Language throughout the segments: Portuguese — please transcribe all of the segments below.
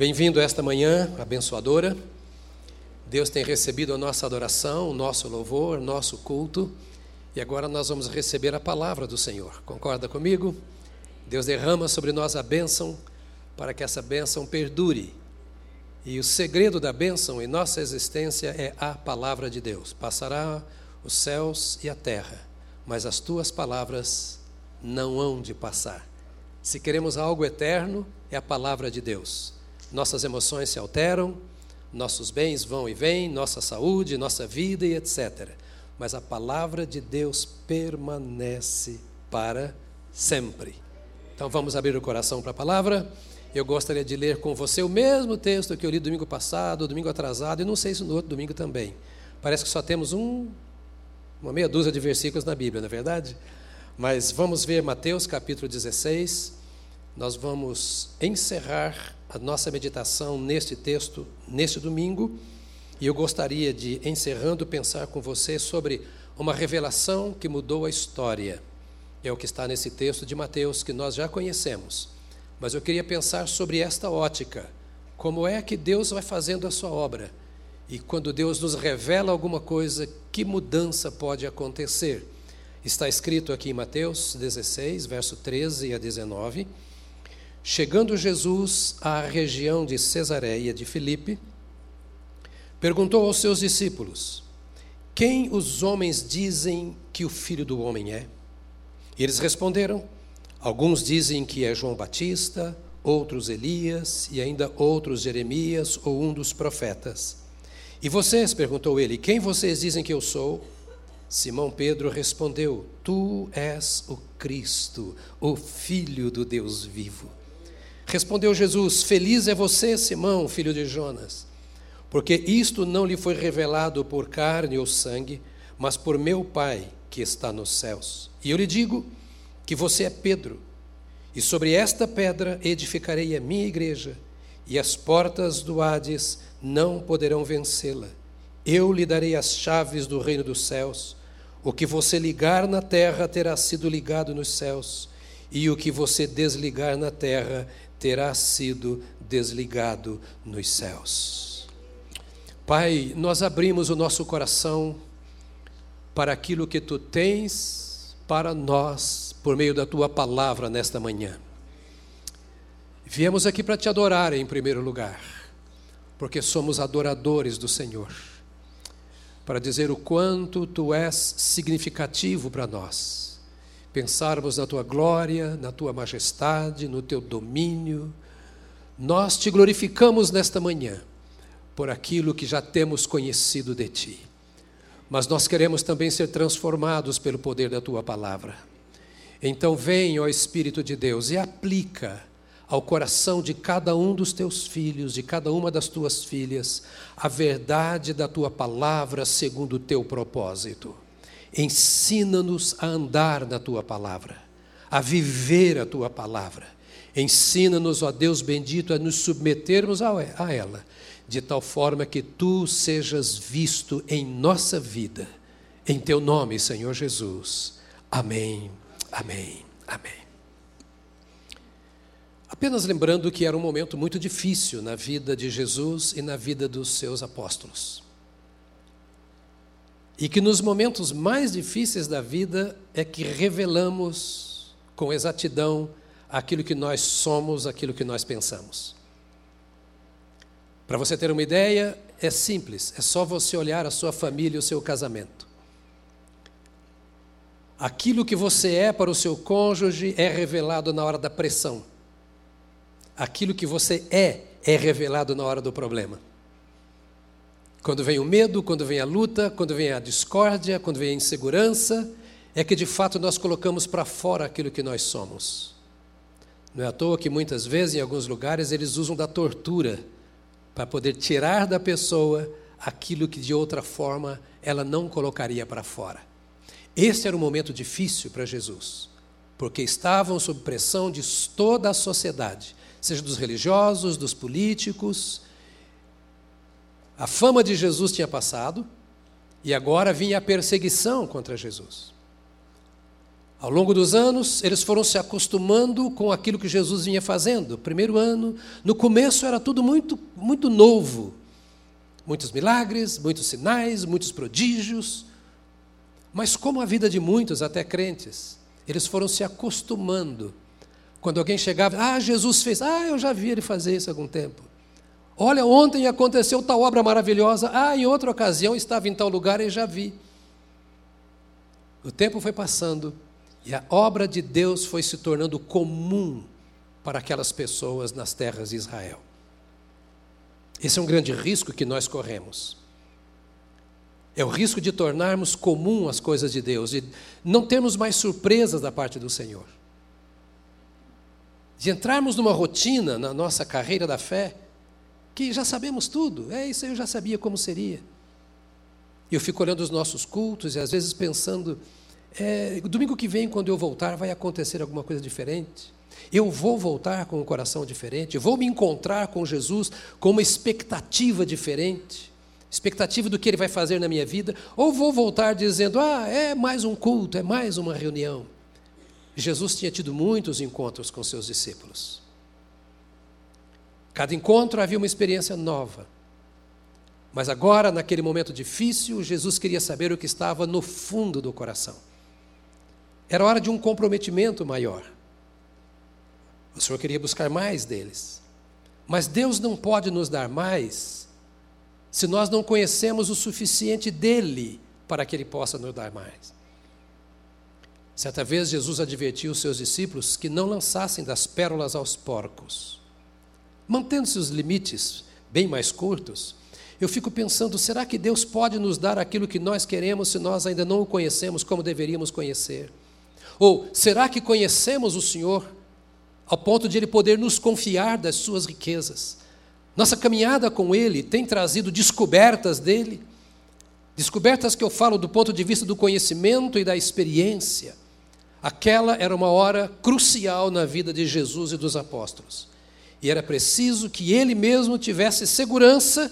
Bem-vindo esta manhã abençoadora. Deus tem recebido a nossa adoração, o nosso louvor, o nosso culto, e agora nós vamos receber a palavra do Senhor. Concorda comigo? Deus derrama sobre nós a bênção para que essa bênção perdure. E o segredo da bênção em nossa existência é a palavra de Deus. Passará os céus e a terra, mas as tuas palavras não hão de passar. Se queremos algo eterno, é a palavra de Deus nossas emoções se alteram, nossos bens vão e vêm, nossa saúde, nossa vida e etc. Mas a palavra de Deus permanece para sempre. Então vamos abrir o coração para a palavra. Eu gostaria de ler com você o mesmo texto que eu li domingo passado, domingo atrasado, e não sei se no outro domingo também. Parece que só temos um, uma meia dúzia de versículos na Bíblia, não é verdade? Mas vamos ver Mateus capítulo 16. Nós vamos encerrar a nossa meditação neste texto, neste domingo, e eu gostaria de, encerrando, pensar com você sobre uma revelação que mudou a história. É o que está nesse texto de Mateus, que nós já conhecemos. Mas eu queria pensar sobre esta ótica. Como é que Deus vai fazendo a sua obra? E quando Deus nos revela alguma coisa, que mudança pode acontecer? Está escrito aqui em Mateus 16, verso 13 a 19. Chegando Jesus à região de Cesareia de Filipe, perguntou aos seus discípulos: Quem os homens dizem que o filho do homem é? E eles responderam: Alguns dizem que é João Batista, outros Elias e ainda outros Jeremias ou um dos profetas. E vocês, perguntou ele, quem vocês dizem que eu sou? Simão Pedro respondeu: Tu és o Cristo, o Filho do Deus vivo. Respondeu Jesus: Feliz é você, Simão, filho de Jonas, porque isto não lhe foi revelado por carne ou sangue, mas por meu Pai que está nos céus. E eu lhe digo que você é Pedro, e sobre esta pedra edificarei a minha igreja, e as portas do Hades não poderão vencê-la. Eu lhe darei as chaves do reino dos céus. O que você ligar na terra terá sido ligado nos céus, e o que você desligar na terra terá sido desligado nos céus. Pai, nós abrimos o nosso coração para aquilo que tu tens para nós por meio da tua palavra nesta manhã. Viemos aqui para te adorar em primeiro lugar, porque somos adoradores do Senhor, para dizer o quanto tu és significativo para nós pensarmos na tua glória, na tua majestade, no teu domínio. Nós te glorificamos nesta manhã por aquilo que já temos conhecido de ti. Mas nós queremos também ser transformados pelo poder da tua palavra. Então, vem, ó Espírito de Deus, e aplica ao coração de cada um dos teus filhos, de cada uma das tuas filhas, a verdade da tua palavra segundo o teu propósito. Ensina-nos a andar na tua palavra, a viver a tua palavra. Ensina-nos, ó Deus bendito, a nos submetermos a ela, de tal forma que tu sejas visto em nossa vida. Em teu nome, Senhor Jesus. Amém, amém, amém. Apenas lembrando que era um momento muito difícil na vida de Jesus e na vida dos seus apóstolos. E que nos momentos mais difíceis da vida é que revelamos com exatidão aquilo que nós somos, aquilo que nós pensamos. Para você ter uma ideia, é simples, é só você olhar a sua família e o seu casamento. Aquilo que você é para o seu cônjuge é revelado na hora da pressão. Aquilo que você é é revelado na hora do problema. Quando vem o medo, quando vem a luta, quando vem a discórdia, quando vem a insegurança, é que de fato nós colocamos para fora aquilo que nós somos. Não é à toa que muitas vezes, em alguns lugares, eles usam da tortura para poder tirar da pessoa aquilo que de outra forma ela não colocaria para fora. Esse era um momento difícil para Jesus, porque estavam sob pressão de toda a sociedade, seja dos religiosos, dos políticos, a fama de Jesus tinha passado e agora vinha a perseguição contra Jesus. Ao longo dos anos, eles foram se acostumando com aquilo que Jesus vinha fazendo. Primeiro ano, no começo era tudo muito, muito novo. Muitos milagres, muitos sinais, muitos prodígios. Mas, como a vida de muitos, até crentes, eles foram se acostumando. Quando alguém chegava, ah, Jesus fez, ah, eu já vi ele fazer isso há algum tempo. Olha, ontem aconteceu tal obra maravilhosa, ah, em outra ocasião estava em tal lugar e já vi. O tempo foi passando e a obra de Deus foi se tornando comum para aquelas pessoas nas terras de Israel. Esse é um grande risco que nós corremos. É o risco de tornarmos comum as coisas de Deus, de não termos mais surpresas da parte do Senhor. De entrarmos numa rotina na nossa carreira da fé, que já sabemos tudo, é isso eu já sabia como seria. E eu fico olhando os nossos cultos e às vezes pensando, é, domingo que vem, quando eu voltar, vai acontecer alguma coisa diferente. Eu vou voltar com um coração diferente, vou me encontrar com Jesus com uma expectativa diferente, expectativa do que Ele vai fazer na minha vida, ou vou voltar dizendo: ah, é mais um culto, é mais uma reunião. Jesus tinha tido muitos encontros com seus discípulos. Cada encontro havia uma experiência nova. Mas agora, naquele momento difícil, Jesus queria saber o que estava no fundo do coração. Era hora de um comprometimento maior. O Senhor queria buscar mais deles. Mas Deus não pode nos dar mais se nós não conhecemos o suficiente dele para que ele possa nos dar mais. Certa vez Jesus advertiu os seus discípulos que não lançassem das pérolas aos porcos. Mantendo-se os limites bem mais curtos, eu fico pensando: será que Deus pode nos dar aquilo que nós queremos se nós ainda não o conhecemos como deveríamos conhecer? Ou será que conhecemos o Senhor ao ponto de Ele poder nos confiar das Suas riquezas? Nossa caminhada com Ele tem trazido descobertas dele, descobertas que eu falo do ponto de vista do conhecimento e da experiência. Aquela era uma hora crucial na vida de Jesus e dos apóstolos. E era preciso que ele mesmo tivesse segurança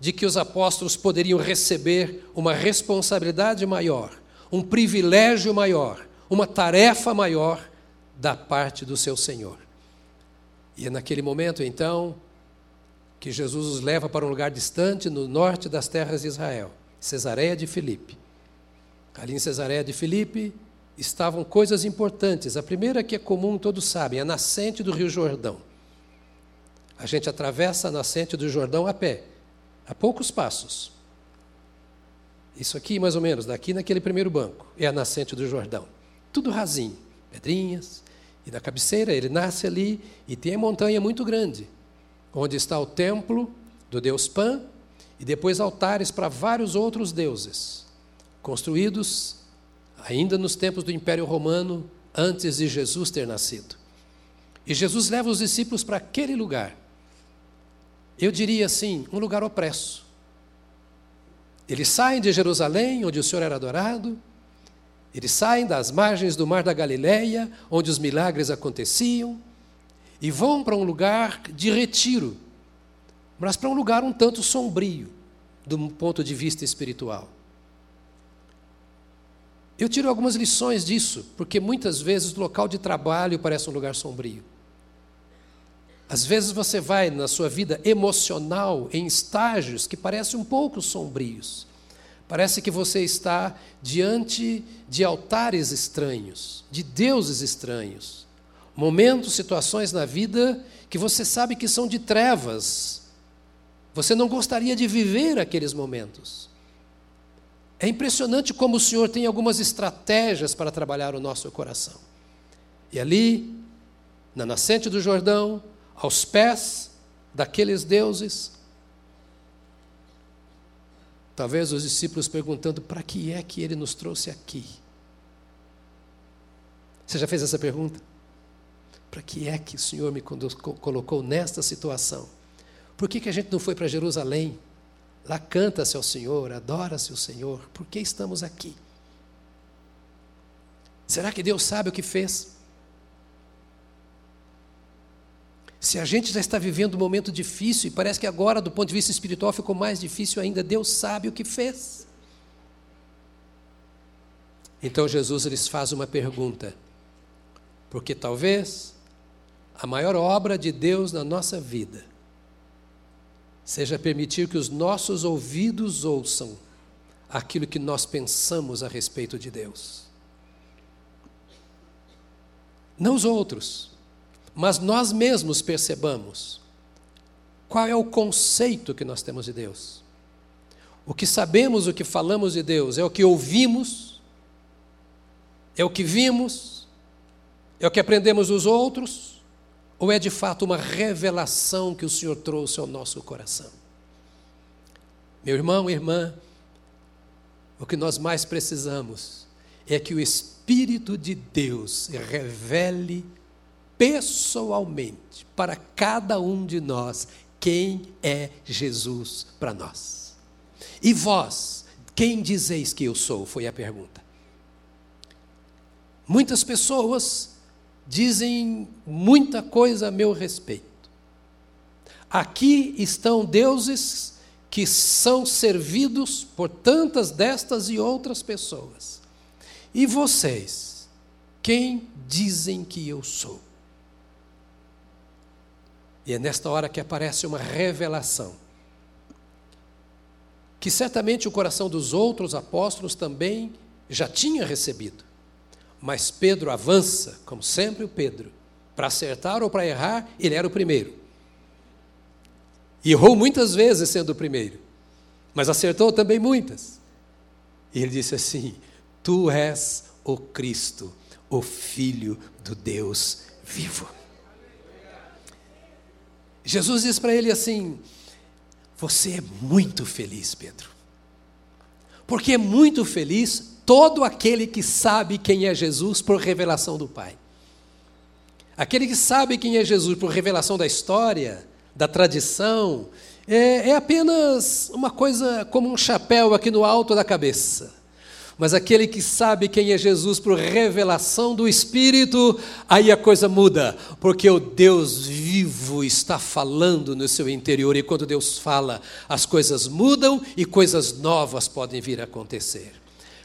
de que os apóstolos poderiam receber uma responsabilidade maior, um privilégio maior, uma tarefa maior da parte do seu Senhor. E é naquele momento, então, que Jesus os leva para um lugar distante, no norte das terras de Israel, Cesareia de Filipe. Ali em Cesareia de Filipe estavam coisas importantes. A primeira que é comum, todos sabem, é a nascente do Rio Jordão. A gente atravessa a nascente do Jordão a pé, a poucos passos. Isso aqui, mais ou menos, daqui naquele primeiro banco, é a nascente do Jordão tudo rasinho, pedrinhas. E da cabeceira ele nasce ali e tem a montanha muito grande, onde está o templo do deus Pan e depois altares para vários outros deuses, construídos ainda nos tempos do Império Romano, antes de Jesus ter nascido. E Jesus leva os discípulos para aquele lugar. Eu diria assim, um lugar opresso. Eles saem de Jerusalém, onde o Senhor era adorado, eles saem das margens do mar da Galileia, onde os milagres aconteciam, e vão para um lugar de retiro, mas para um lugar um tanto sombrio, do ponto de vista espiritual. Eu tiro algumas lições disso, porque muitas vezes o local de trabalho parece um lugar sombrio. Às vezes você vai na sua vida emocional em estágios que parecem um pouco sombrios. Parece que você está diante de altares estranhos, de deuses estranhos. Momentos, situações na vida que você sabe que são de trevas. Você não gostaria de viver aqueles momentos. É impressionante como o Senhor tem algumas estratégias para trabalhar o nosso coração. E ali, na nascente do Jordão, aos pés daqueles deuses, Talvez os discípulos perguntando: para que é que ele nos trouxe aqui? Você já fez essa pergunta? Para que é que o Senhor me colocou nesta situação? Por que, que a gente não foi para Jerusalém? Lá canta-se ao Senhor, adora-se o Senhor. Por que estamos aqui? Será que Deus sabe o que fez? Se a gente já está vivendo um momento difícil e parece que agora, do ponto de vista espiritual, ficou mais difícil ainda, Deus sabe o que fez. Então Jesus lhes faz uma pergunta, porque talvez a maior obra de Deus na nossa vida seja permitir que os nossos ouvidos ouçam aquilo que nós pensamos a respeito de Deus. Não os outros, mas nós mesmos percebamos qual é o conceito que nós temos de Deus. O que sabemos, o que falamos de Deus, é o que ouvimos, é o que vimos, é o que aprendemos dos outros, ou é de fato uma revelação que o Senhor trouxe ao nosso coração? Meu irmão, irmã, o que nós mais precisamos é que o Espírito de Deus revele pessoalmente para cada um de nós quem é Jesus para nós. E vós, quem dizeis que eu sou? Foi a pergunta. Muitas pessoas dizem muita coisa a meu respeito. Aqui estão deuses que são servidos por tantas destas e outras pessoas. E vocês, quem dizem que eu sou? E é nesta hora que aparece uma revelação. Que certamente o coração dos outros apóstolos também já tinha recebido. Mas Pedro avança, como sempre o Pedro, para acertar ou para errar, ele era o primeiro. E errou muitas vezes sendo o primeiro, mas acertou também muitas. E ele disse assim: Tu és o Cristo, o Filho do Deus vivo. Jesus diz para ele assim: Você é muito feliz, Pedro. Porque é muito feliz todo aquele que sabe quem é Jesus por revelação do Pai. Aquele que sabe quem é Jesus por revelação da história, da tradição, é, é apenas uma coisa como um chapéu aqui no alto da cabeça. Mas aquele que sabe quem é Jesus por revelação do Espírito, aí a coisa muda, porque o Deus vivo está falando no seu interior, e quando Deus fala, as coisas mudam e coisas novas podem vir a acontecer.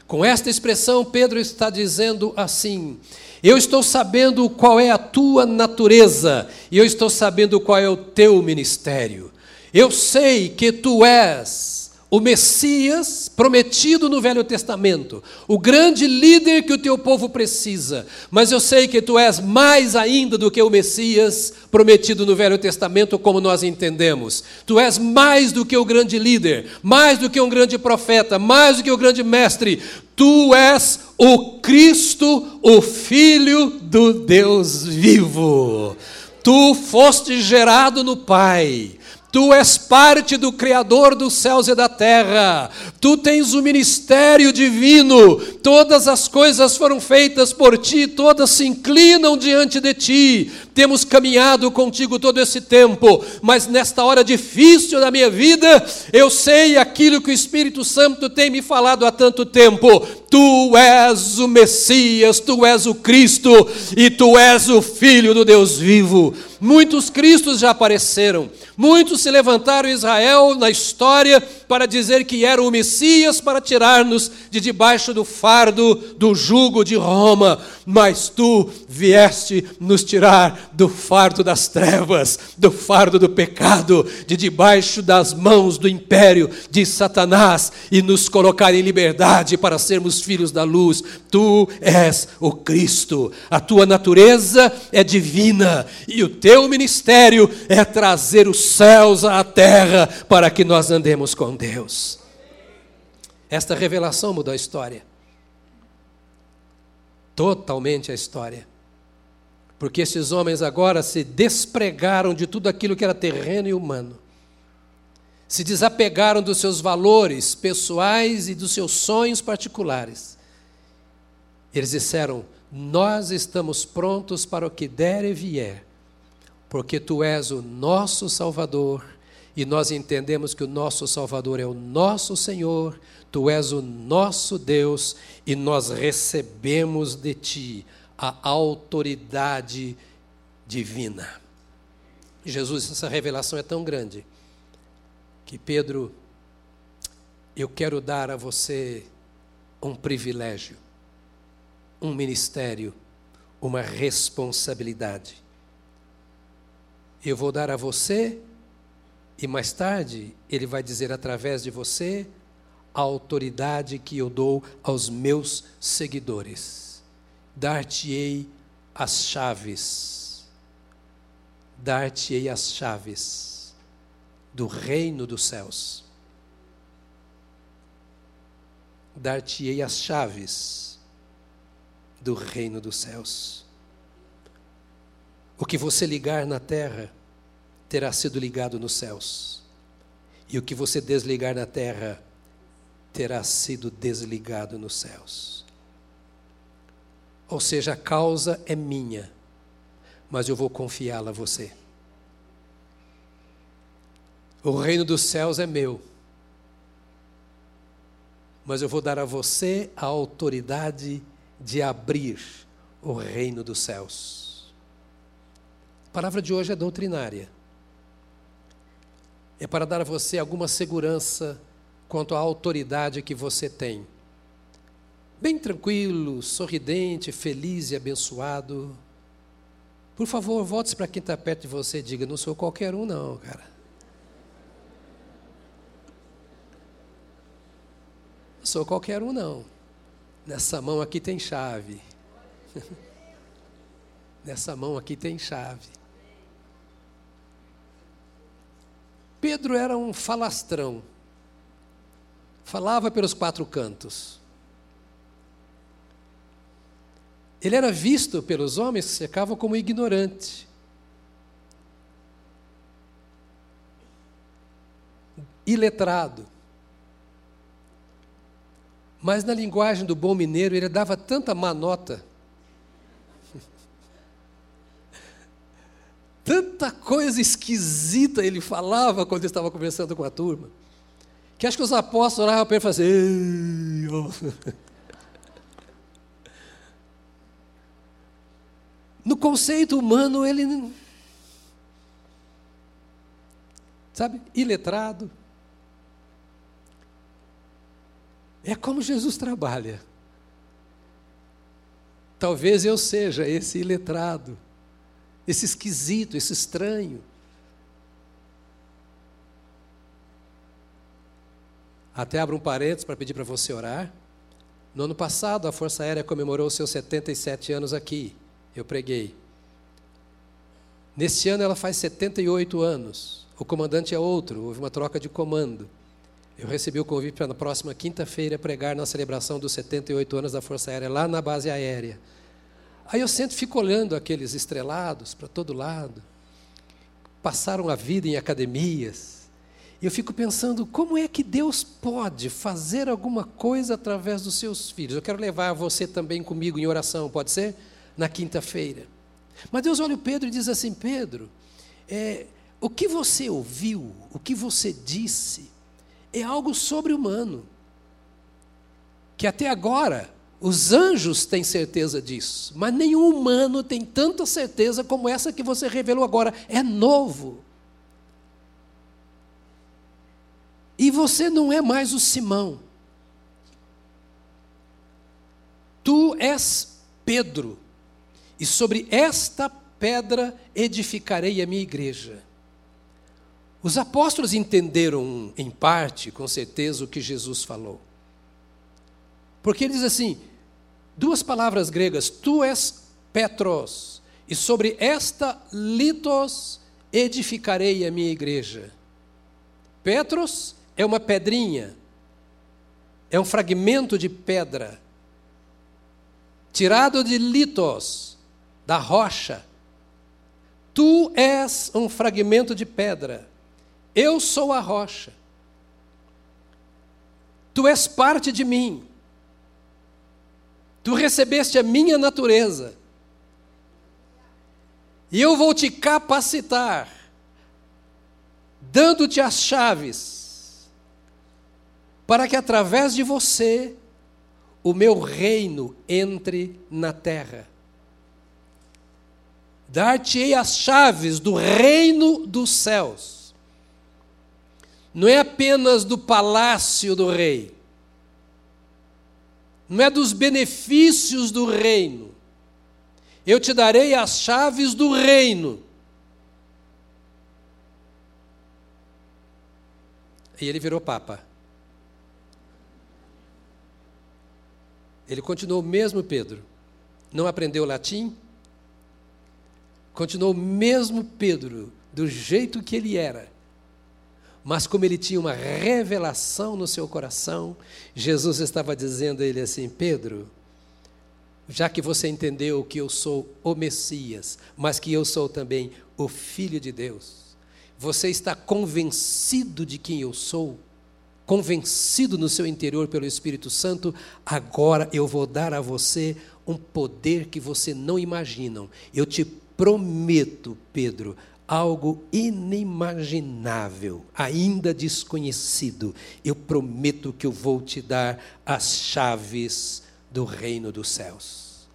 Com esta expressão, Pedro está dizendo assim: Eu estou sabendo qual é a tua natureza, e eu estou sabendo qual é o teu ministério. Eu sei que tu és o Messias prometido no Velho Testamento, o grande líder que o teu povo precisa. Mas eu sei que tu és mais ainda do que o Messias prometido no Velho Testamento, como nós entendemos. Tu és mais do que o grande líder, mais do que um grande profeta, mais do que o grande mestre. Tu és o Cristo, o Filho do Deus vivo. Tu foste gerado no Pai Tu és parte do Criador dos céus e da terra. Tu tens o ministério divino. Todas as coisas foram feitas por ti, todas se inclinam diante de ti. Temos caminhado contigo todo esse tempo, mas nesta hora difícil da minha vida, eu sei aquilo que o Espírito Santo tem me falado há tanto tempo. Tu és o Messias, tu és o Cristo e tu és o Filho do Deus vivo. Muitos Cristos já apareceram, muitos se levantaram em Israel na história para dizer que era o Messias para tirar-nos de debaixo do fardo do jugo de Roma, mas tu vieste nos tirar do fardo das trevas, do fardo do pecado, de debaixo das mãos do império de Satanás e nos colocar em liberdade para sermos filhos da luz. Tu és o Cristo, a tua natureza é divina e o teu ministério é trazer os céus à terra para que nós andemos com Deus. Esta revelação mudou a história. Totalmente a história. Porque esses homens agora se despregaram de tudo aquilo que era terreno e humano. Se desapegaram dos seus valores pessoais e dos seus sonhos particulares. Eles disseram: Nós estamos prontos para o que der e vier, porque tu és o nosso Salvador e nós entendemos que o nosso Salvador é o nosso Senhor, tu és o nosso Deus e nós recebemos de ti a autoridade divina. Jesus, essa revelação é tão grande que Pedro, eu quero dar a você um privilégio. um ministério, uma responsabilidade. Eu vou dar a você, e mais tarde ele vai dizer através de você, a autoridade que eu dou aos meus seguidores. Dar-te-ei as chaves. Dar-te-ei as chaves do reino dos céus. Dar-te-ei as chaves do reino dos céus. O que você ligar na terra terá sido ligado nos céus. E o que você desligar na terra terá sido desligado nos céus. Ou seja, a causa é minha, mas eu vou confiá-la a você. O reino dos céus é meu, mas eu vou dar a você a autoridade de abrir o reino dos céus. A palavra de hoje é doutrinária. É para dar a você alguma segurança quanto à autoridade que você tem. Bem tranquilo, sorridente, feliz e abençoado. Por favor, volte para quem está perto de você e diga: não sou qualquer um, não, cara. Não sou qualquer um, não. Nessa mão aqui tem chave. Nessa mão aqui tem chave. Pedro era um falastrão falava pelos quatro cantos. Ele era visto pelos homens que secavam como ignorante. Iletrado. Mas na linguagem do bom mineiro, ele dava tanta manota, tanta coisa esquisita ele falava quando estava conversando com a turma que acho que os apóstolos oravam para ele e falavam assim, No conceito humano, ele. Sabe? Iletrado. É como Jesus trabalha. Talvez eu seja esse iletrado, esse esquisito, esse estranho. Até abro um parênteses para pedir para você orar. No ano passado, a Força Aérea comemorou seus 77 anos aqui. Eu preguei. Neste ano, ela faz 78 anos. O comandante é outro, houve uma troca de comando. Eu recebi o convite para na próxima quinta-feira pregar na celebração dos 78 anos da Força Aérea, lá na base aérea. Aí eu sempre fico olhando aqueles estrelados para todo lado. Passaram a vida em academias, e eu fico pensando, como é que Deus pode fazer alguma coisa através dos seus filhos? Eu quero levar você também comigo em oração, pode ser? Na quinta-feira. Mas Deus olha o Pedro e diz assim: Pedro, é, o que você ouviu, o que você disse, é algo sobre-humano. Que até agora os anjos têm certeza disso, mas nenhum humano tem tanta certeza como essa que você revelou agora. É novo. E você não é mais o Simão. Tu és Pedro, e sobre esta pedra edificarei a minha igreja. Os apóstolos entenderam em parte, com certeza, o que Jesus falou. Porque ele diz assim: duas palavras gregas, tu és Petros, e sobre esta litos edificarei a minha igreja. Petros é uma pedrinha, é um fragmento de pedra, tirado de litos, da rocha. Tu és um fragmento de pedra, eu sou a rocha. Tu és parte de mim. Tu recebeste a minha natureza. E eu vou te capacitar, dando-te as chaves para que através de você o meu reino entre na terra. Dar-te-ei as chaves do reino dos céus. Não é apenas do palácio do rei. Não é dos benefícios do reino. Eu te darei as chaves do reino. E ele virou papa. Ele continuou o mesmo Pedro. Não aprendeu latim? Continuou o mesmo Pedro, do jeito que ele era. Mas como ele tinha uma revelação no seu coração, Jesus estava dizendo a ele assim: Pedro, já que você entendeu que eu sou o Messias, mas que eu sou também o Filho de Deus, você está convencido de quem eu sou? Convencido no seu interior pelo Espírito Santo, agora eu vou dar a você um poder que você não imagina. Eu te prometo, Pedro, algo inimaginável, ainda desconhecido. Eu prometo que eu vou te dar as chaves do reino dos céus.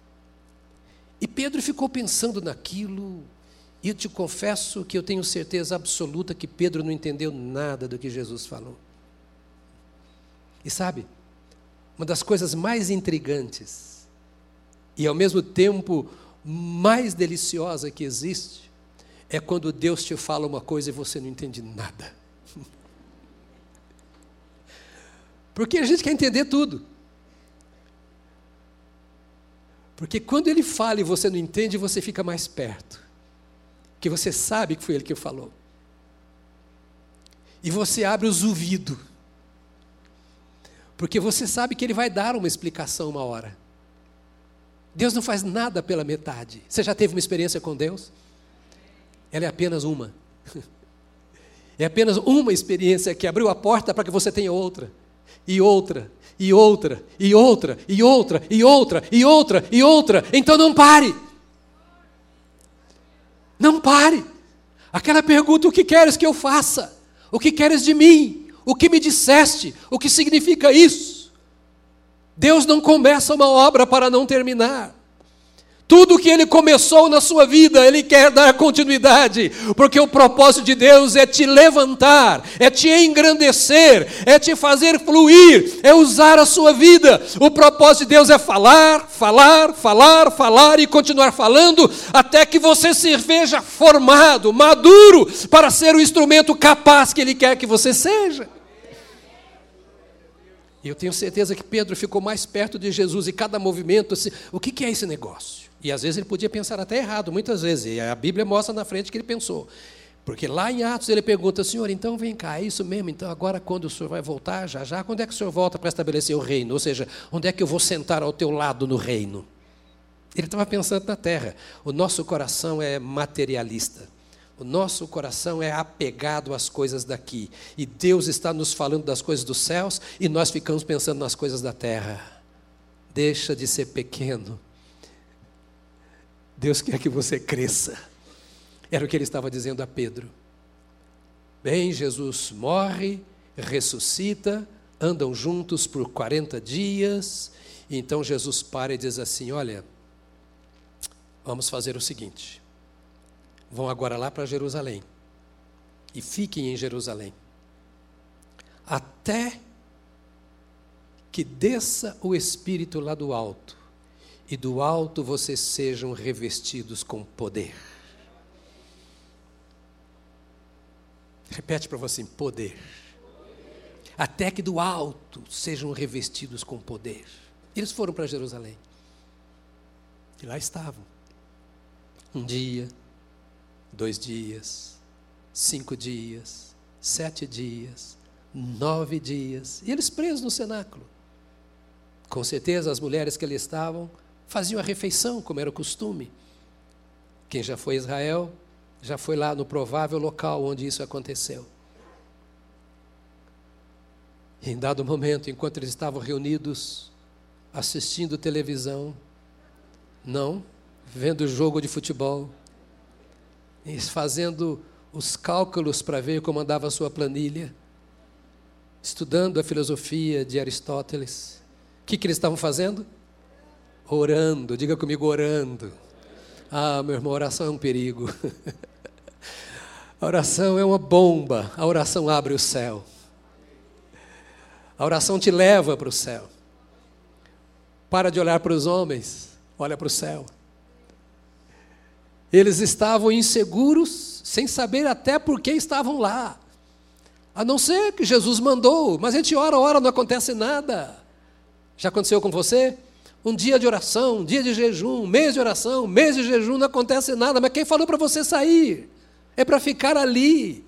E Pedro ficou pensando naquilo, e eu te confesso que eu tenho certeza absoluta que Pedro não entendeu nada do que Jesus falou. E sabe, uma das coisas mais intrigantes e ao mesmo tempo mais deliciosa que existe é quando Deus te fala uma coisa e você não entende nada. Porque a gente quer entender tudo. Porque quando ele fala e você não entende, você fica mais perto. Que você sabe que foi ele que falou. E você abre os ouvidos. Porque você sabe que ele vai dar uma explicação uma hora. Deus não faz nada pela metade. Você já teve uma experiência com Deus? Ela é apenas uma. É apenas uma experiência que abriu a porta para que você tenha outra, e outra, e outra, e outra, e outra, e outra, e outra, e outra. Então não pare. Não pare. Aquela pergunta: o que queres que eu faça? O que queres de mim? O que me disseste? O que significa isso? Deus não começa uma obra para não terminar. Tudo que ele começou na sua vida, ele quer dar continuidade, porque o propósito de Deus é te levantar, é te engrandecer, é te fazer fluir, é usar a sua vida. O propósito de Deus é falar, falar, falar, falar e continuar falando até que você se veja formado, maduro para ser o instrumento capaz que ele quer que você seja. E eu tenho certeza que Pedro ficou mais perto de Jesus e cada movimento, assim, o que é esse negócio? E às vezes ele podia pensar até errado, muitas vezes. E a Bíblia mostra na frente que ele pensou. Porque lá em Atos ele pergunta, Senhor, então vem cá, é isso mesmo? Então agora quando o Senhor vai voltar, já já, quando é que o Senhor volta para estabelecer o reino? Ou seja, onde é que eu vou sentar ao teu lado no reino? Ele estava pensando na terra. O nosso coração é materialista. O nosso coração é apegado às coisas daqui. E Deus está nos falando das coisas dos céus e nós ficamos pensando nas coisas da terra. Deixa de ser pequeno Deus quer que você cresça. Era o que ele estava dizendo a Pedro. Bem, Jesus morre, ressuscita, andam juntos por 40 dias. E então Jesus para e diz assim: Olha, vamos fazer o seguinte. Vão agora lá para Jerusalém. E fiquem em Jerusalém. Até que desça o Espírito lá do alto e do alto vocês sejam revestidos com poder. Repete para você: poder. Até que do alto sejam revestidos com poder. Eles foram para Jerusalém. E lá estavam. Um dia, dois dias, cinco dias, sete dias, nove dias. E eles presos no cenáculo. Com certeza, as mulheres que ali estavam faziam a refeição, como era o costume. Quem já foi a Israel, já foi lá no provável local onde isso aconteceu. E em dado momento, enquanto eles estavam reunidos, assistindo televisão, não, vendo jogo de futebol, fazendo os cálculos para ver como andava a sua planilha, estudando a filosofia de Aristóteles. O que, que eles estavam fazendo? Orando, diga comigo, orando. Ah, meu irmão, oração é um perigo. A oração é uma bomba, a oração abre o céu. A oração te leva para o céu. Para de olhar para os homens, olha para o céu. Eles estavam inseguros, sem saber até por que estavam lá. A não ser que Jesus mandou, mas a gente ora, ora, não acontece nada. Já aconteceu com você? Um dia de oração, um dia de jejum, um mês de oração, um mês de jejum, não acontece nada, mas quem falou para você sair? É para ficar ali.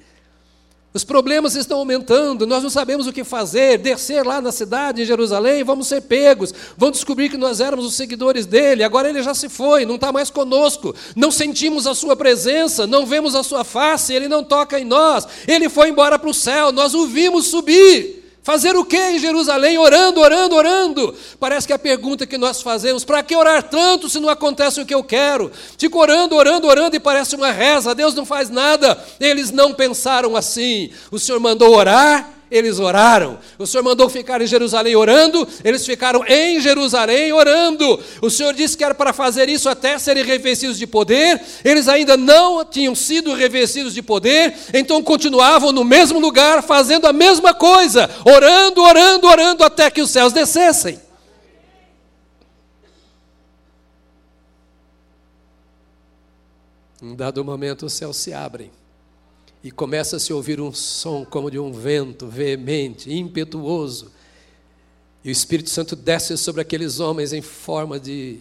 Os problemas estão aumentando, nós não sabemos o que fazer, descer lá na cidade, em Jerusalém, vamos ser pegos, vão descobrir que nós éramos os seguidores dele, agora ele já se foi, não está mais conosco, não sentimos a sua presença, não vemos a sua face, ele não toca em nós, ele foi embora para o céu, nós o vimos subir. Fazer o que em Jerusalém? Orando, orando, orando. Parece que a pergunta que nós fazemos: para que orar tanto se não acontece o que eu quero? Fico orando, orando, orando e parece uma reza, Deus não faz nada. Eles não pensaram assim. O Senhor mandou orar eles oraram. O Senhor mandou ficar em Jerusalém orando, eles ficaram em Jerusalém orando. O Senhor disse que era para fazer isso até serem revestidos de poder, eles ainda não tinham sido revestidos de poder, então continuavam no mesmo lugar, fazendo a mesma coisa, orando, orando, orando, até que os céus descessem. Em dado momento, os céus se abrem e começa a se ouvir um som como de um vento veemente, impetuoso. E o Espírito Santo desce sobre aqueles homens em forma de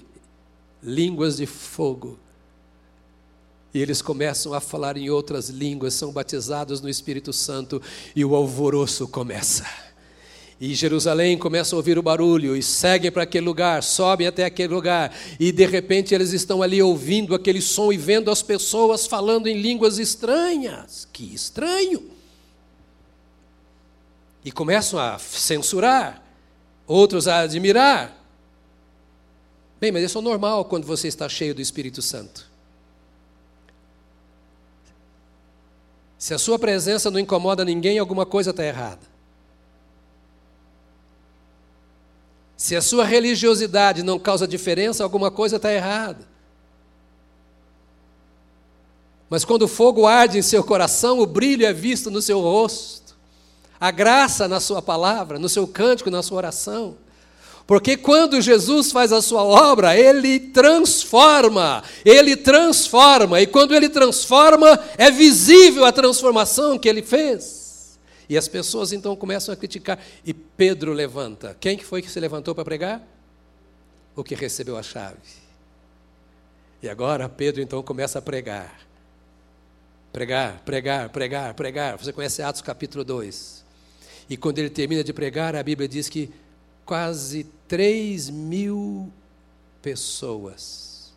línguas de fogo. E eles começam a falar em outras línguas, são batizados no Espírito Santo e o alvoroço começa. E Jerusalém começa a ouvir o barulho e seguem para aquele lugar, sobem até aquele lugar, e de repente eles estão ali ouvindo aquele som e vendo as pessoas falando em línguas estranhas. Que estranho! E começam a censurar, outros a admirar. Bem, mas isso é normal quando você está cheio do Espírito Santo. Se a sua presença não incomoda ninguém, alguma coisa está errada. Se a sua religiosidade não causa diferença, alguma coisa está errada. Mas quando o fogo arde em seu coração, o brilho é visto no seu rosto, a graça na sua palavra, no seu cântico, na sua oração. Porque quando Jesus faz a sua obra, ele transforma, ele transforma, e quando ele transforma, é visível a transformação que ele fez. E as pessoas então começam a criticar. E Pedro levanta. Quem que foi que se levantou para pregar? O que recebeu a chave. E agora Pedro então começa a pregar. Pregar, pregar, pregar, pregar. Você conhece Atos capítulo 2. E quando ele termina de pregar, a Bíblia diz que quase 3 mil pessoas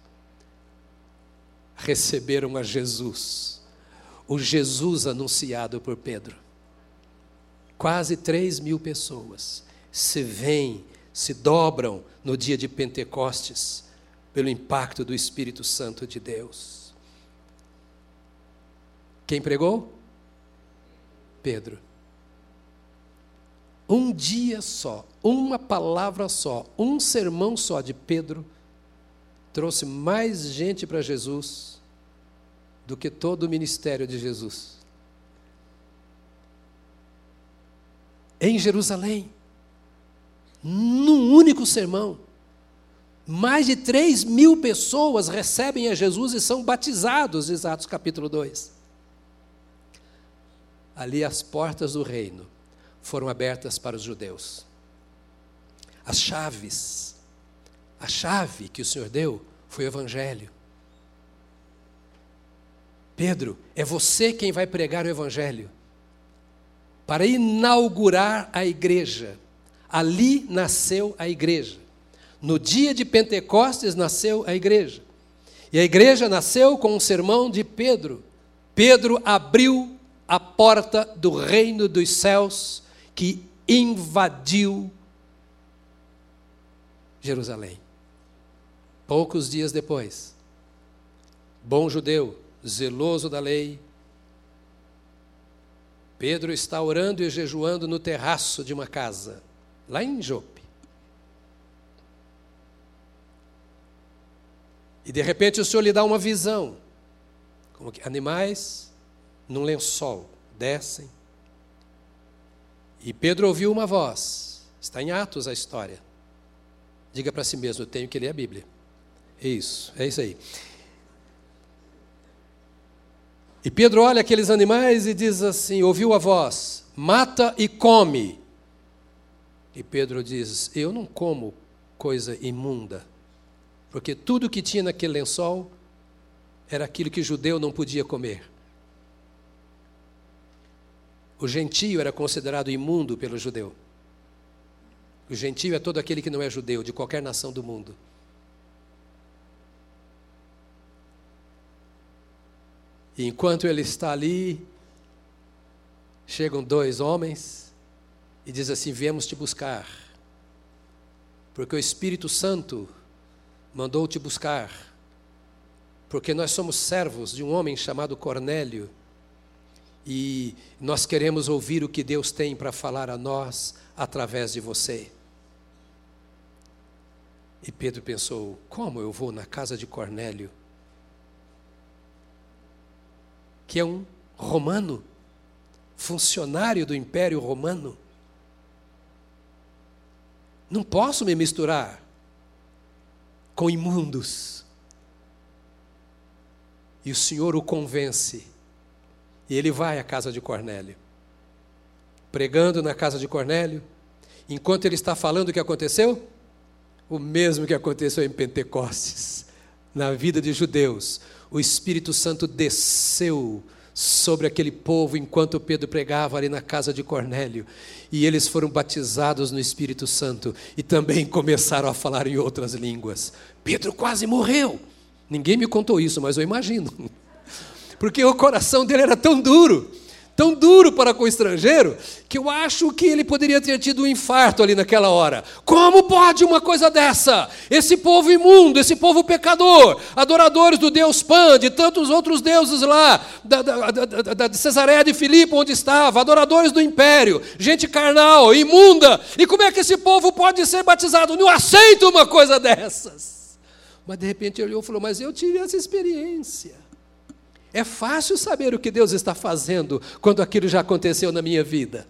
receberam a Jesus, o Jesus anunciado por Pedro. Quase 3 mil pessoas se vêm, se dobram no dia de Pentecostes, pelo impacto do Espírito Santo de Deus. Quem pregou? Pedro. Um dia só, uma palavra só, um sermão só de Pedro trouxe mais gente para Jesus do que todo o ministério de Jesus. Em Jerusalém, num único sermão. Mais de 3 mil pessoas recebem a Jesus e são batizados, diz Atos capítulo 2. Ali as portas do reino foram abertas para os judeus. As chaves, a chave que o Senhor deu foi o Evangelho. Pedro, é você quem vai pregar o Evangelho para inaugurar a igreja. Ali nasceu a igreja. No dia de Pentecostes nasceu a igreja. E a igreja nasceu com um sermão de Pedro. Pedro abriu a porta do reino dos céus que invadiu Jerusalém. Poucos dias depois, bom judeu, zeloso da lei, Pedro está orando e jejuando no terraço de uma casa, lá em Jope. E de repente o Senhor lhe dá uma visão, como que animais num lençol descem. E Pedro ouviu uma voz, está em Atos a história. Diga para si mesmo: eu tenho que ler a Bíblia. Isso, é isso aí. E Pedro olha aqueles animais e diz assim: ouviu a voz, mata e come. E Pedro diz: Eu não como coisa imunda, porque tudo que tinha naquele lençol era aquilo que judeu não podia comer. O gentio era considerado imundo pelo judeu. O gentio é todo aquele que não é judeu, de qualquer nação do mundo. E enquanto ele está ali, chegam dois homens e diz assim: Viemos te buscar, porque o Espírito Santo mandou te buscar, porque nós somos servos de um homem chamado Cornélio e nós queremos ouvir o que Deus tem para falar a nós através de você. E Pedro pensou: como eu vou na casa de Cornélio, que é um romano, funcionário do Império Romano? Não posso me misturar com imundos. E o Senhor o convence. E ele vai à casa de Cornélio. Pregando na casa de Cornélio, enquanto ele está falando o que aconteceu, o mesmo que aconteceu em Pentecostes, na vida de judeus, o Espírito Santo desceu sobre aquele povo enquanto Pedro pregava ali na casa de Cornélio. E eles foram batizados no Espírito Santo e também começaram a falar em outras línguas. Pedro quase morreu. Ninguém me contou isso, mas eu imagino. Porque o coração dele era tão duro tão duro para com o estrangeiro, que eu acho que ele poderia ter tido um infarto ali naquela hora. Como pode uma coisa dessa? Esse povo imundo, esse povo pecador, adoradores do Deus Pan, de tantos outros deuses lá, da, da, da, da Cesareia de Filipe, onde estava, adoradores do império, gente carnal, imunda. E como é que esse povo pode ser batizado? Não aceito uma coisa dessas. Mas de repente ele olhou e falou: Mas eu tive essa experiência. É fácil saber o que Deus está fazendo quando aquilo já aconteceu na minha vida.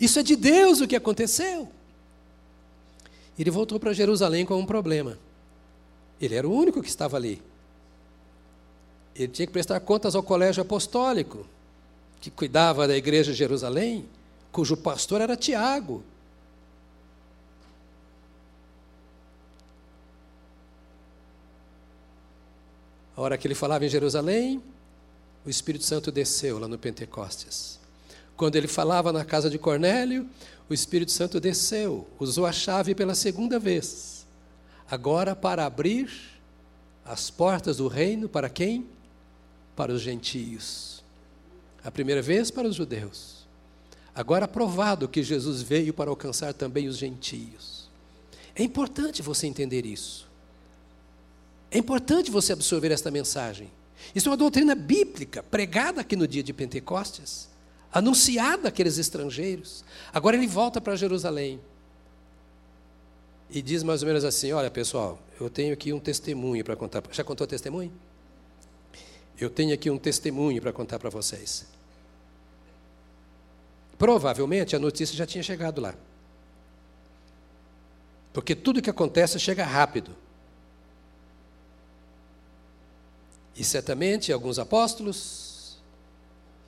Isso é de Deus o que aconteceu. Ele voltou para Jerusalém com um problema. Ele era o único que estava ali. Ele tinha que prestar contas ao colégio apostólico, que cuidava da igreja de Jerusalém, cujo pastor era Tiago. A hora que ele falava em Jerusalém, o Espírito Santo desceu lá no Pentecostes. Quando ele falava na casa de Cornélio, o Espírito Santo desceu, usou a chave pela segunda vez. Agora para abrir as portas do reino para quem? Para os gentios. A primeira vez para os judeus. Agora provado que Jesus veio para alcançar também os gentios. É importante você entender isso. É importante você absorver esta mensagem. Isso é uma doutrina bíblica, pregada aqui no dia de Pentecostes, anunciada àqueles estrangeiros. Agora ele volta para Jerusalém e diz mais ou menos assim: Olha, pessoal, eu tenho aqui um testemunho para contar. Já contou testemunho? Eu tenho aqui um testemunho para contar para vocês. Provavelmente a notícia já tinha chegado lá. Porque tudo que acontece chega rápido. E certamente alguns apóstolos,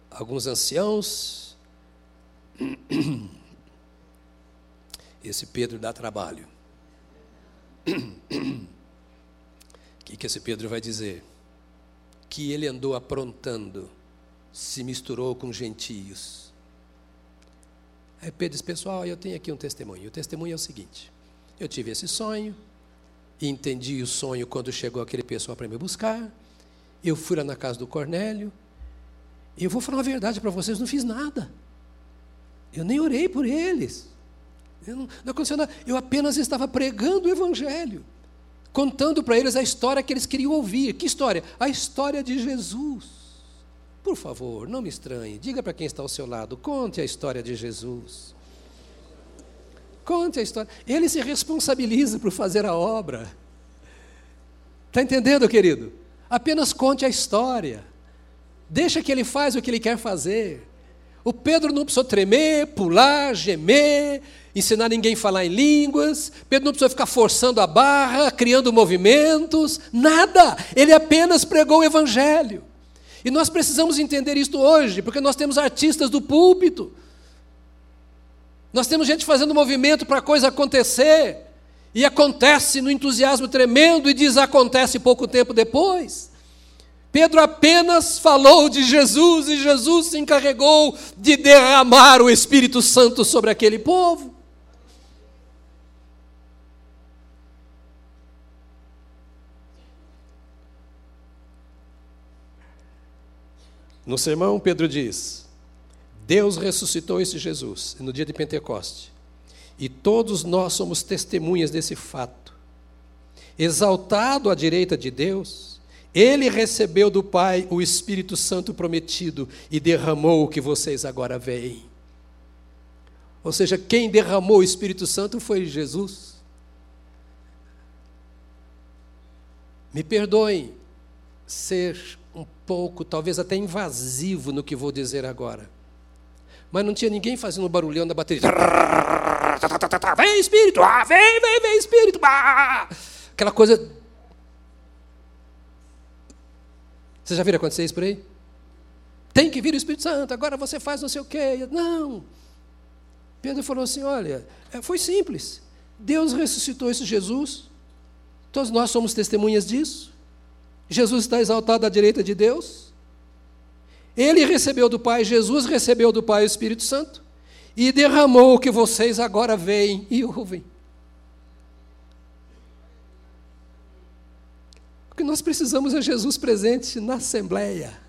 alguns anciãos, esse Pedro dá trabalho. O que, que esse Pedro vai dizer? Que ele andou aprontando, se misturou com gentios. Aí Pedro diz, pessoal, eu tenho aqui um testemunho. O testemunho é o seguinte: eu tive esse sonho, entendi o sonho quando chegou aquele pessoal para me buscar eu fui lá na casa do Cornélio. E eu vou falar a verdade para vocês: não fiz nada. Eu nem orei por eles. Eu não, não aconteceu nada. Eu apenas estava pregando o Evangelho, contando para eles a história que eles queriam ouvir. Que história? A história de Jesus. Por favor, não me estranhe. Diga para quem está ao seu lado: conte a história de Jesus. Conte a história. Ele se responsabiliza por fazer a obra. Está entendendo, querido? Apenas conte a história. Deixa que ele faz o que ele quer fazer. O Pedro não precisou tremer, pular, gemer, ensinar ninguém a falar em línguas. Pedro não precisou ficar forçando a barra, criando movimentos, nada. Ele apenas pregou o evangelho. E nós precisamos entender isto hoje, porque nós temos artistas do púlpito. Nós temos gente fazendo movimento para a coisa acontecer. E acontece no entusiasmo tremendo e desacontece pouco tempo depois. Pedro apenas falou de Jesus e Jesus se encarregou de derramar o Espírito Santo sobre aquele povo. No sermão, Pedro diz: Deus ressuscitou esse Jesus no dia de Pentecoste, e todos nós somos testemunhas desse fato. Exaltado à direita de Deus, ele recebeu do Pai o Espírito Santo prometido e derramou o que vocês agora veem. Ou seja, quem derramou o Espírito Santo foi Jesus. Me perdoem ser um pouco, talvez até invasivo no que vou dizer agora. Mas não tinha ninguém fazendo barulhão da bateria. Vem Espírito, ah, vem, vem, vem Espírito. Ah! Aquela coisa Você já viram acontecer isso por aí? Tem que vir o Espírito Santo, agora você faz não sei o quê. Não. Pedro falou assim: olha, foi simples. Deus ressuscitou esse Jesus, todos nós somos testemunhas disso. Jesus está exaltado à direita de Deus. Ele recebeu do Pai, Jesus recebeu do Pai o Espírito Santo e derramou o que vocês agora veem e ouvem. O que nós precisamos é Jesus presente na assembleia,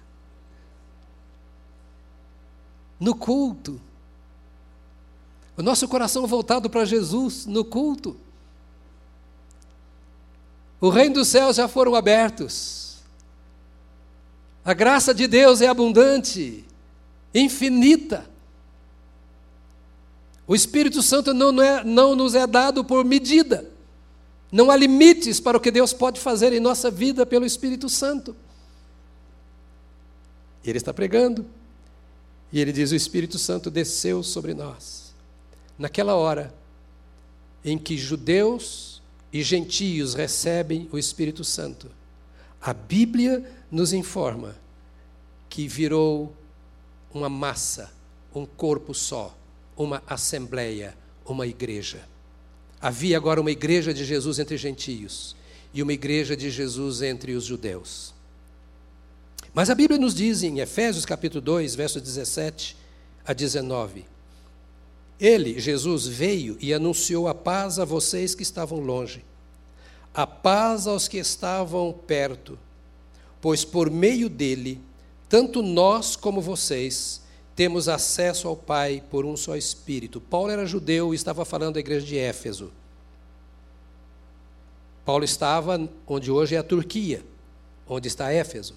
no culto. O nosso coração voltado para Jesus no culto. O reino dos céus já foram abertos. A graça de Deus é abundante, infinita. O Espírito Santo não, não, é, não nos é dado por medida. Não há limites para o que Deus pode fazer em nossa vida pelo Espírito Santo. Ele está pregando, e ele diz: O Espírito Santo desceu sobre nós. Naquela hora em que judeus e gentios recebem o Espírito Santo, a Bíblia nos informa que virou uma massa, um corpo só, uma assembleia, uma igreja. Havia agora uma igreja de Jesus entre gentios e uma igreja de Jesus entre os judeus. Mas a Bíblia nos diz em Efésios capítulo 2, versos 17 a 19: Ele, Jesus, veio e anunciou a paz a vocês que estavam longe, a paz aos que estavam perto, pois por meio dele, tanto nós como vocês temos acesso ao Pai por um só Espírito. Paulo era judeu e estava falando à igreja de Éfeso. Paulo estava onde hoje é a Turquia, onde está Éfeso.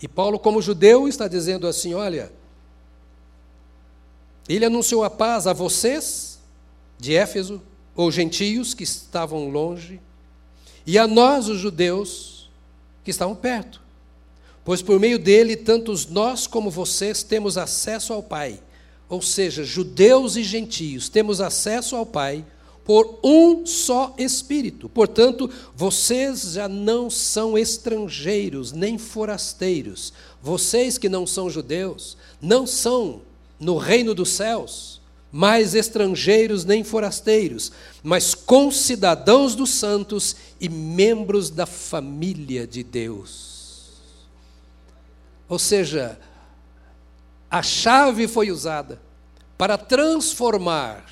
E Paulo, como judeu, está dizendo assim: olha, ele anunciou a paz a vocês, de Éfeso, ou gentios que estavam longe, e a nós, os judeus, que estavam perto. Pois por meio dele, tantos nós como vocês temos acesso ao Pai. Ou seja, judeus e gentios temos acesso ao Pai por um só Espírito. Portanto, vocês já não são estrangeiros nem forasteiros. Vocês que não são judeus, não são no reino dos céus, mais estrangeiros nem forasteiros, mas concidadãos dos santos e membros da família de Deus. Ou seja, a chave foi usada para transformar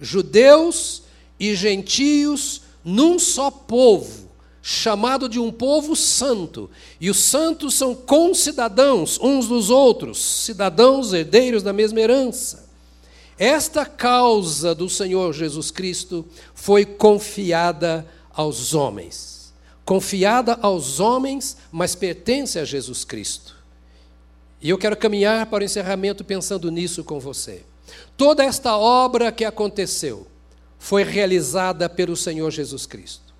judeus e gentios num só povo, chamado de um povo santo. E os santos são concidadãos uns dos outros, cidadãos herdeiros da mesma herança. Esta causa do Senhor Jesus Cristo foi confiada aos homens. Confiada aos homens, mas pertence a Jesus Cristo. E eu quero caminhar para o encerramento pensando nisso com você. Toda esta obra que aconteceu foi realizada pelo Senhor Jesus Cristo.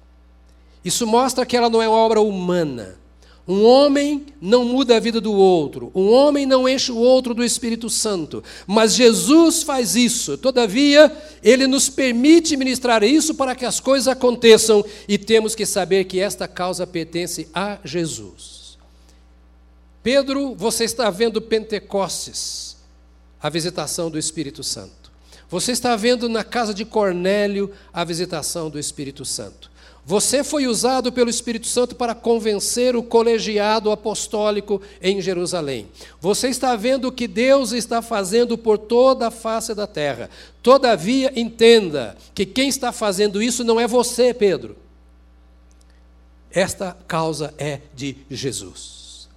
Isso mostra que ela não é obra humana, Um homem não muda a vida do outro, um homem não enche o outro do Espírito Santo, mas Jesus faz isso. Todavia, ele nos permite ministrar isso para que as coisas aconteçam e temos que saber que esta causa pertence a Jesus. Pedro, você está vendo Pentecostes, a visitação do Espírito Santo. Você está vendo na casa de Cornélio a visitação do Espírito Santo. Você foi usado pelo Espírito Santo para convencer o colegiado apostólico em Jerusalém. Você está vendo o que Deus está fazendo por toda a face da terra. Todavia, entenda que quem está fazendo isso não é você, Pedro. Esta causa é de Jesus.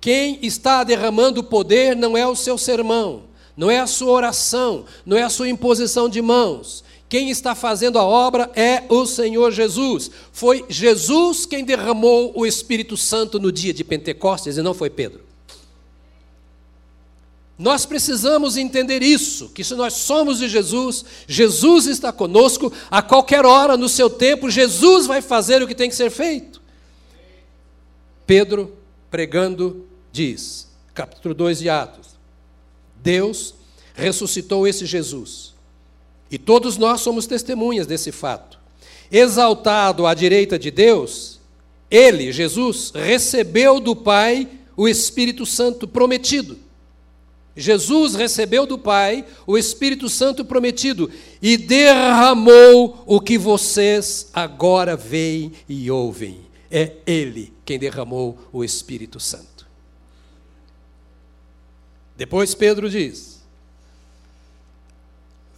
Quem está derramando poder não é o seu sermão, não é a sua oração, não é a sua imposição de mãos quem está fazendo a obra é o Senhor Jesus. Foi Jesus quem derramou o Espírito Santo no dia de Pentecostes e não foi Pedro. Nós precisamos entender isso, que se nós somos de Jesus, Jesus está conosco, a qualquer hora, no seu tempo, Jesus vai fazer o que tem que ser feito. Pedro, pregando, diz, capítulo 2 de Atos: Deus ressuscitou esse Jesus e todos nós somos testemunhas desse fato. Exaltado à direita de Deus, ele, Jesus, recebeu do Pai o Espírito Santo prometido. Jesus recebeu do Pai o Espírito Santo prometido e derramou o que vocês agora veem e ouvem. É Ele quem derramou o Espírito Santo. Depois Pedro diz: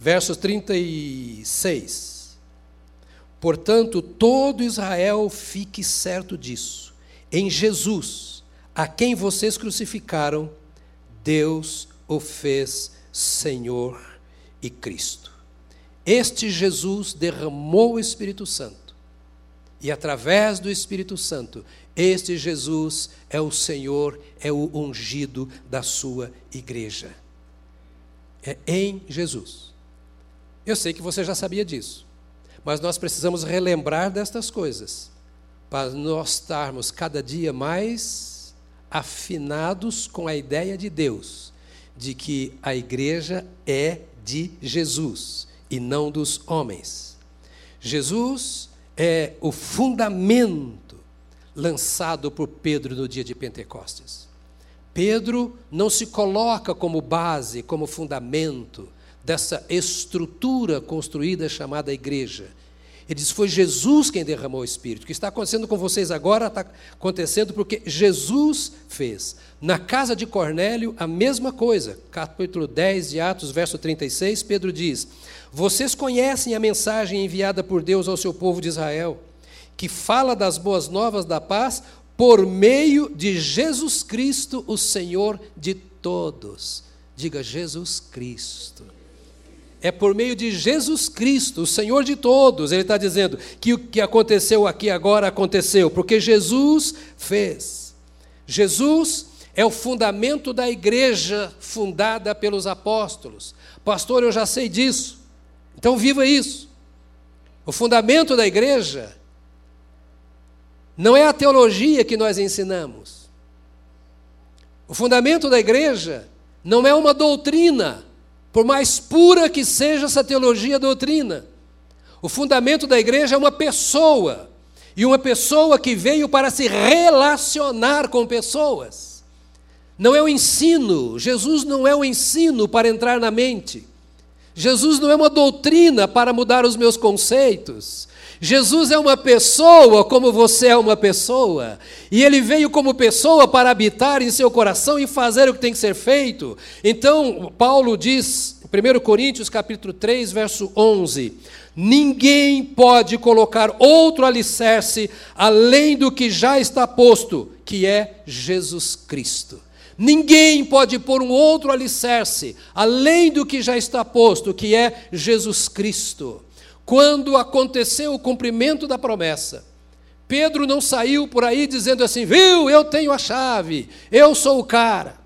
Verso 36. Portanto, todo Israel fique certo disso. Em Jesus, a quem vocês crucificaram, Deus o fez Senhor e Cristo. Este Jesus derramou o Espírito Santo. E através do Espírito Santo, este Jesus é o Senhor, é o ungido da sua igreja. É em Jesus. Eu sei que você já sabia disso, mas nós precisamos relembrar destas coisas para nós estarmos cada dia mais afinados com a ideia de Deus, de que a igreja é de Jesus e não dos homens. Jesus é o fundamento lançado por Pedro no dia de Pentecostes. Pedro não se coloca como base, como fundamento, dessa estrutura construída chamada igreja. Ele diz: Foi Jesus quem derramou o Espírito. O que está acontecendo com vocês agora está acontecendo porque Jesus fez. Na casa de Cornélio, a mesma coisa. Capítulo 10 de Atos, verso 36, Pedro diz: Vocês conhecem a mensagem enviada por Deus ao seu povo de Israel, que fala das boas novas da paz por meio de Jesus Cristo, o Senhor de todos. Diga Jesus Cristo é por meio de Jesus Cristo, o Senhor de todos. Ele está dizendo que o que aconteceu aqui agora aconteceu, porque Jesus fez. Jesus é o fundamento da igreja fundada pelos apóstolos. Pastor, eu já sei disso. Então viva isso. O fundamento da igreja não é a teologia que nós ensinamos. O fundamento da igreja não é uma doutrina por mais pura que seja essa teologia doutrina. O fundamento da igreja é uma pessoa, e uma pessoa que veio para se relacionar com pessoas. Não é o ensino, Jesus não é o ensino para entrar na mente. Jesus não é uma doutrina para mudar os meus conceitos. Jesus é uma pessoa como você é uma pessoa, e ele veio como pessoa para habitar em seu coração e fazer o que tem que ser feito. Então, Paulo diz, em 1 Coríntios capítulo 3, verso 11: Ninguém pode colocar outro alicerce além do que já está posto, que é Jesus Cristo. Ninguém pode pôr um outro alicerce além do que já está posto, que é Jesus Cristo. Quando aconteceu o cumprimento da promessa, Pedro não saiu por aí dizendo assim: viu, eu tenho a chave, eu sou o cara,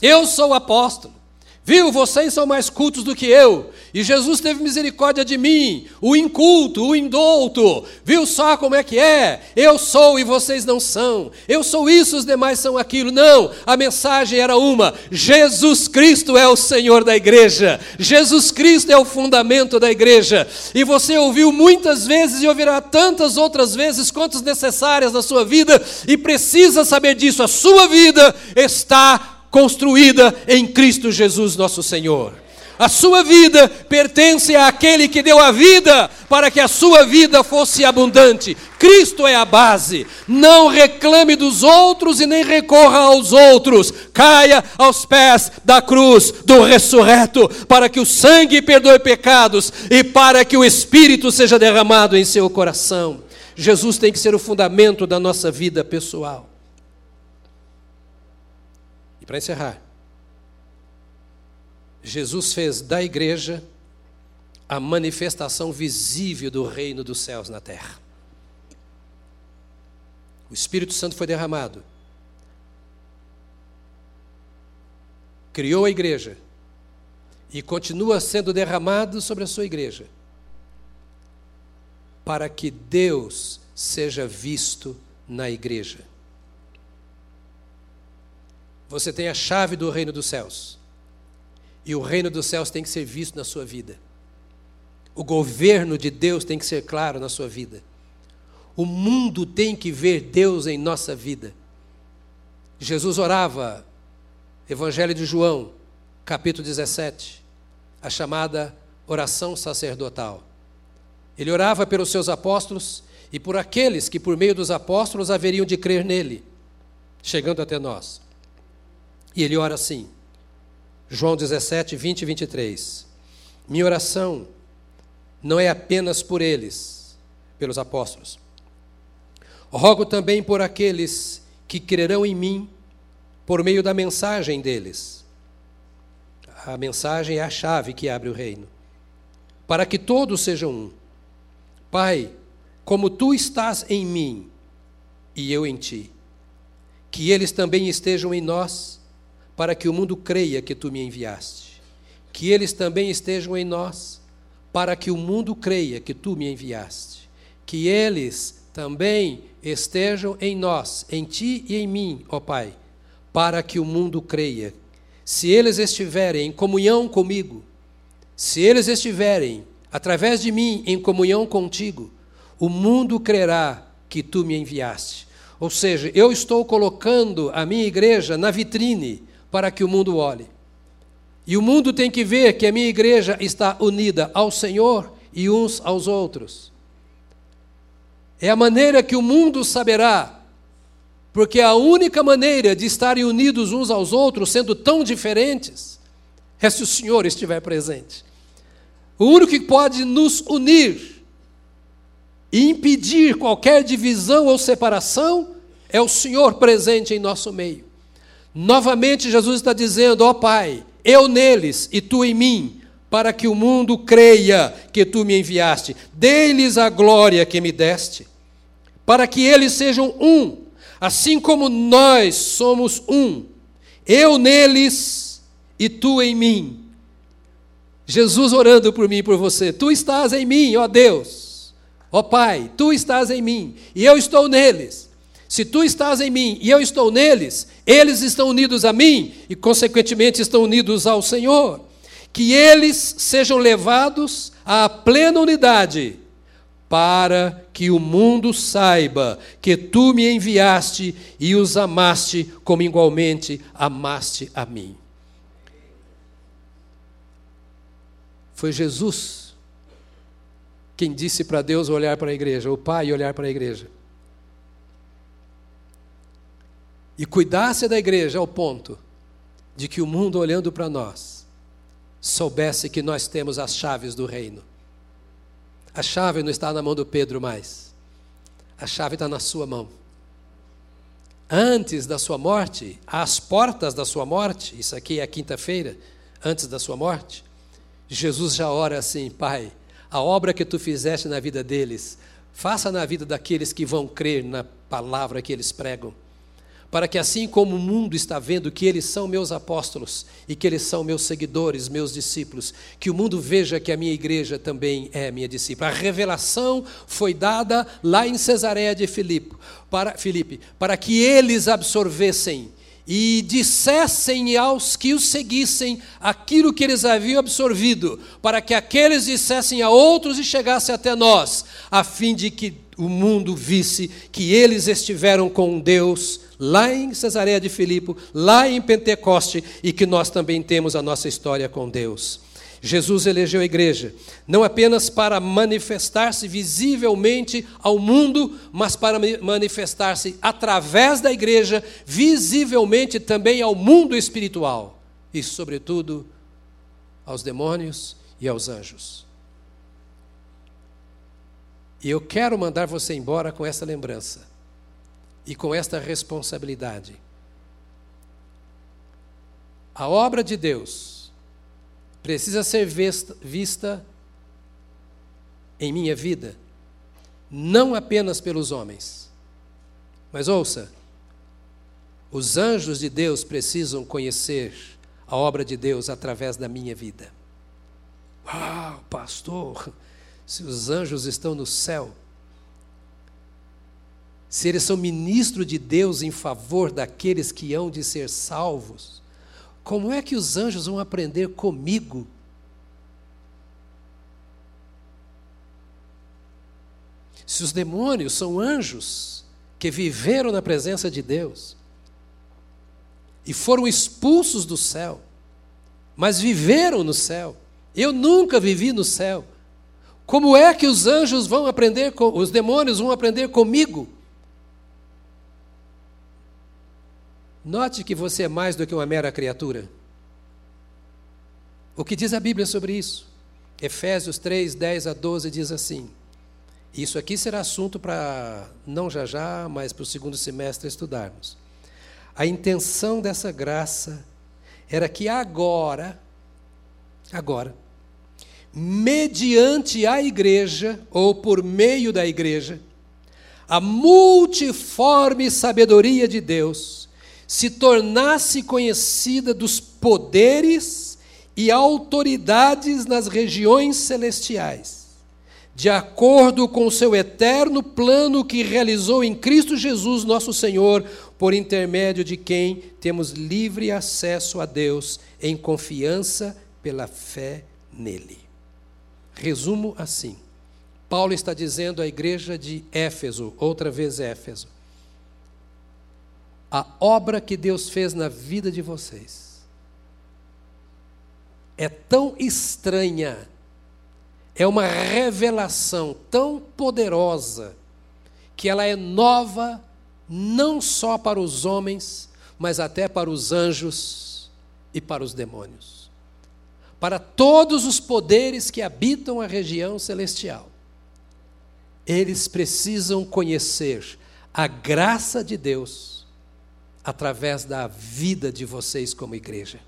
eu sou o apóstolo. Viu, vocês são mais cultos do que eu. E Jesus teve misericórdia de mim, o inculto, o indouto. Viu só como é que é? Eu sou e vocês não são. Eu sou isso, os demais são aquilo. Não, a mensagem era uma: Jesus Cristo é o Senhor da igreja. Jesus Cristo é o fundamento da igreja. E você ouviu muitas vezes e ouvirá tantas outras vezes quantas necessárias na sua vida e precisa saber disso. A sua vida está construída em Cristo Jesus, nosso Senhor. A sua vida pertence àquele que deu a vida para que a sua vida fosse abundante. Cristo é a base. Não reclame dos outros e nem recorra aos outros. Caia aos pés da cruz do ressurreto, para que o sangue perdoe pecados e para que o Espírito seja derramado em seu coração. Jesus tem que ser o fundamento da nossa vida pessoal. Para encerrar, Jesus fez da igreja a manifestação visível do reino dos céus na terra. O Espírito Santo foi derramado. Criou a igreja e continua sendo derramado sobre a sua igreja, para que Deus seja visto na igreja. Você tem a chave do reino dos céus. E o reino dos céus tem que ser visto na sua vida. O governo de Deus tem que ser claro na sua vida. O mundo tem que ver Deus em nossa vida. Jesus orava, Evangelho de João, capítulo 17, a chamada oração sacerdotal. Ele orava pelos seus apóstolos e por aqueles que, por meio dos apóstolos, haveriam de crer nele, chegando até nós. E ele ora assim, João 17, 20 e 23. Minha oração não é apenas por eles, pelos apóstolos. Rogo também por aqueles que crerão em mim por meio da mensagem deles. A mensagem é a chave que abre o reino. Para que todos sejam um. Pai, como tu estás em mim e eu em ti, que eles também estejam em nós para que o mundo creia que tu me enviaste. Que eles também estejam em nós, para que o mundo creia que tu me enviaste. Que eles também estejam em nós, em ti e em mim, ó Pai, para que o mundo creia. Se eles estiverem em comunhão comigo, se eles estiverem, através de mim, em comunhão contigo, o mundo crerá que tu me enviaste. Ou seja, eu estou colocando a minha igreja na vitrine para que o mundo olhe. E o mundo tem que ver que a minha igreja está unida ao Senhor e uns aos outros. É a maneira que o mundo saberá, porque a única maneira de estarem unidos uns aos outros, sendo tão diferentes, é se o Senhor estiver presente. O único que pode nos unir e impedir qualquer divisão ou separação é o Senhor presente em nosso meio. Novamente, Jesus está dizendo: Ó oh, Pai, eu neles e tu em mim, para que o mundo creia que tu me enviaste. Dê-lhes a glória que me deste, para que eles sejam um, assim como nós somos um. Eu neles e tu em mim. Jesus orando por mim e por você. Tu estás em mim, ó Deus. Ó Pai, tu estás em mim e eu estou neles. Se tu estás em mim e eu estou neles, eles estão unidos a mim e, consequentemente, estão unidos ao Senhor. Que eles sejam levados à plena unidade, para que o mundo saiba que tu me enviaste e os amaste como igualmente amaste a mim. Foi Jesus quem disse para Deus olhar para a igreja, o Pai olhar para a igreja. E cuidasse da igreja ao ponto de que o mundo olhando para nós soubesse que nós temos as chaves do reino. A chave não está na mão do Pedro mais. A chave está na sua mão. Antes da sua morte, às portas da sua morte, isso aqui é quinta-feira, antes da sua morte, Jesus já ora assim: Pai, a obra que tu fizeste na vida deles, faça na vida daqueles que vão crer na palavra que eles pregam para que assim como o mundo está vendo que eles são meus apóstolos e que eles são meus seguidores, meus discípulos, que o mundo veja que a minha igreja também é minha discípula. A revelação foi dada lá em Cesareia de Filipe, para Filipe, para que eles absorvessem e dissessem aos que os seguissem aquilo que eles haviam absorvido, para que aqueles dissessem a outros e chegasse até nós, a fim de que o mundo visse que eles estiveram com Deus lá em Cesareia de Filipe, lá em Pentecoste e que nós também temos a nossa história com Deus. Jesus elegeu a igreja, não apenas para manifestar-se visivelmente ao mundo, mas para manifestar-se através da igreja, visivelmente também ao mundo espiritual e, sobretudo, aos demônios e aos anjos. E eu quero mandar você embora com essa lembrança e com esta responsabilidade. A obra de Deus precisa ser vista, em minha vida, não apenas pelos homens. Mas ouça, os anjos de Deus precisam conhecer a obra de Deus através da minha vida. Uau, pastor, se os anjos estão no céu, se eles são ministro de Deus em favor daqueles que hão de ser salvos, como é que os anjos vão aprender comigo? Se os demônios são anjos que viveram na presença de Deus e foram expulsos do céu, mas viveram no céu, eu nunca vivi no céu. Como é que os anjos vão aprender, com, os demônios vão aprender comigo? Note que você é mais do que uma mera criatura. O que diz a Bíblia sobre isso? Efésios 3, 10 a 12 diz assim. Isso aqui será assunto para, não já já, mas para o segundo semestre estudarmos. A intenção dessa graça era que agora, agora, mediante a igreja, ou por meio da igreja, a multiforme sabedoria de Deus, se tornasse conhecida dos poderes e autoridades nas regiões celestiais, de acordo com o seu eterno plano que realizou em Cristo Jesus, nosso Senhor, por intermédio de quem temos livre acesso a Deus em confiança pela fé nele. Resumo assim: Paulo está dizendo à igreja de Éfeso, outra vez Éfeso, a obra que Deus fez na vida de vocês é tão estranha, é uma revelação tão poderosa, que ela é nova não só para os homens, mas até para os anjos e para os demônios. Para todos os poderes que habitam a região celestial. Eles precisam conhecer a graça de Deus através da vida de vocês como igreja.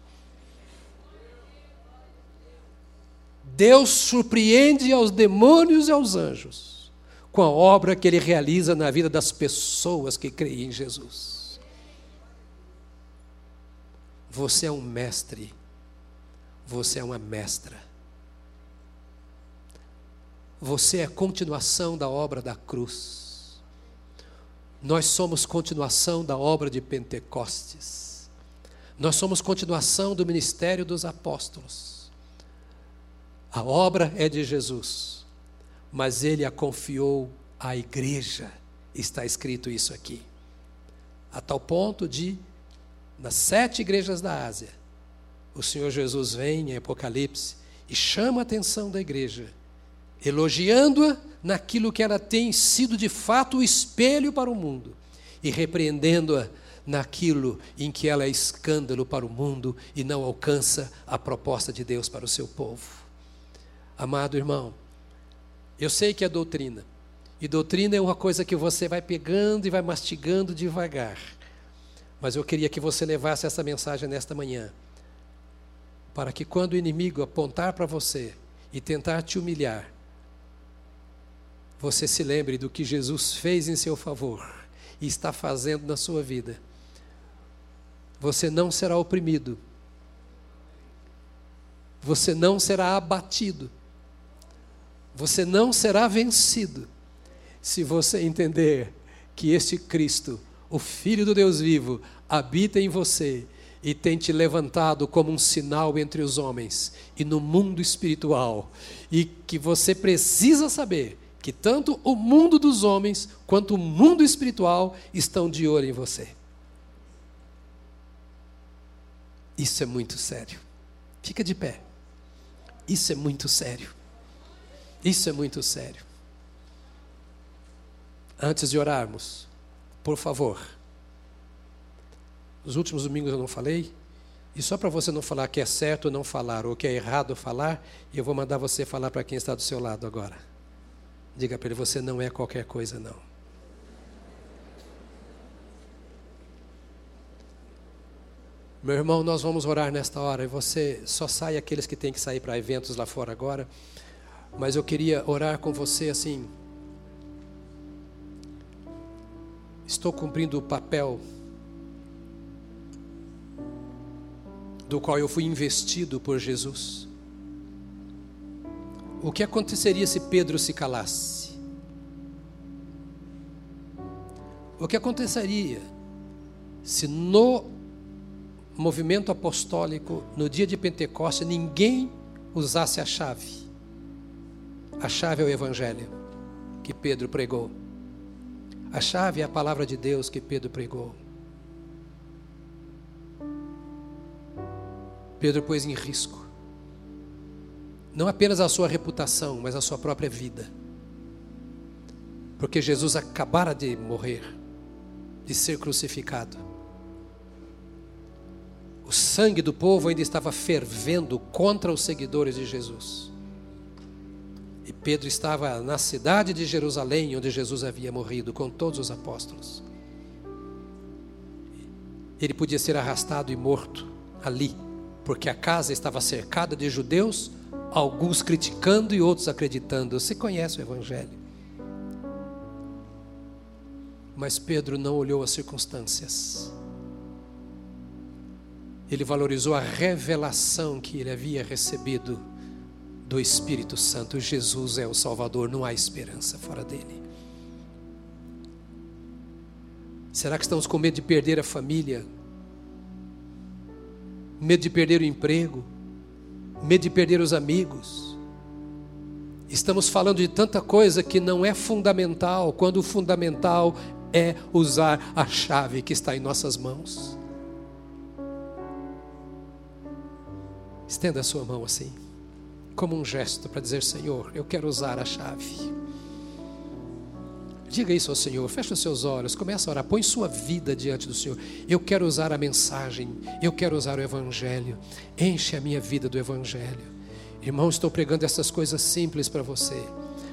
Deus surpreende aos demônios e aos anjos com a obra que ele realiza na vida das pessoas que creem em Jesus. Você é um mestre, você é uma mestra. Você é a continuação da obra da cruz. Nós somos continuação da obra de Pentecostes. Nós somos continuação do ministério dos apóstolos. A obra é de Jesus, mas ele a confiou à igreja. Está escrito isso aqui. A tal ponto de, nas sete igrejas da Ásia, o Senhor Jesus vem em Apocalipse e chama a atenção da igreja elogiando-a naquilo que ela tem sido de fato o espelho para o mundo e repreendendo-a naquilo em que ela é escândalo para o mundo e não alcança a proposta de Deus para o seu povo. Amado irmão, eu sei que é doutrina, e doutrina é uma coisa que você vai pegando e vai mastigando devagar. Mas eu queria que você levasse essa mensagem nesta manhã, para que quando o inimigo apontar para você e tentar te humilhar, você se lembre do que Jesus fez em seu favor e está fazendo na sua vida, você não será oprimido, você não será abatido, você não será vencido, se você entender que este Cristo, o Filho do Deus vivo, habita em você e tem te levantado como um sinal entre os homens e no mundo espiritual, e que você precisa saber que tanto o mundo dos homens quanto o mundo espiritual estão de olho em você. Isso é muito sério. Fica de pé. Isso é muito sério. Isso é muito sério. Antes de orarmos, por favor. Nos últimos domingos eu não falei, e só para você não falar que é certo não falar ou que é errado falar, eu vou mandar você falar para quem está do seu lado agora. Diga para ele: você não é qualquer coisa, não. Meu irmão, nós vamos orar nesta hora e você só sai aqueles que têm que sair para eventos lá fora agora. Mas eu queria orar com você assim. Estou cumprindo o papel do qual eu fui investido por Jesus. O que aconteceria se Pedro se calasse? O que aconteceria se no movimento apostólico, no dia de Pentecostes, ninguém usasse a chave? A chave é o Evangelho que Pedro pregou. A chave é a palavra de Deus que Pedro pregou. Pedro pôs em risco não apenas a sua reputação, mas a sua própria vida. Porque Jesus acabara de morrer, de ser crucificado. O sangue do povo ainda estava fervendo contra os seguidores de Jesus. E Pedro estava na cidade de Jerusalém, onde Jesus havia morrido, com todos os apóstolos. Ele podia ser arrastado e morto ali, porque a casa estava cercada de judeus alguns criticando e outros acreditando. Você conhece o Evangelho. Mas Pedro não olhou as circunstâncias. Ele valorizou a revelação que ele havia recebido do Espírito Santo. Jesus é o Salvador, não há esperança fora dele. Será que estamos com medo de perder a família? Medo de perder o emprego? Medo de perder os amigos. Estamos falando de tanta coisa que não é fundamental, quando o fundamental é usar a chave que está em nossas mãos. Estenda a sua mão assim, como um gesto para dizer: Senhor, eu quero usar a chave. Diga isso ao Senhor, feche os seus olhos, começa a orar, põe sua vida diante do Senhor. Eu quero usar a mensagem, eu quero usar o Evangelho, enche a minha vida do Evangelho. Irmão, estou pregando essas coisas simples para você,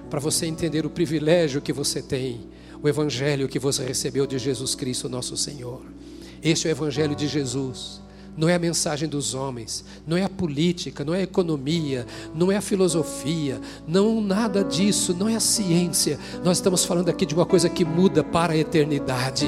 para você entender o privilégio que você tem, o Evangelho que você recebeu de Jesus Cristo, nosso Senhor. Este é o Evangelho de Jesus não é a mensagem dos homens, não é a política, não é a economia, não é a filosofia, não nada disso, não é a ciência. Nós estamos falando aqui de uma coisa que muda para a eternidade,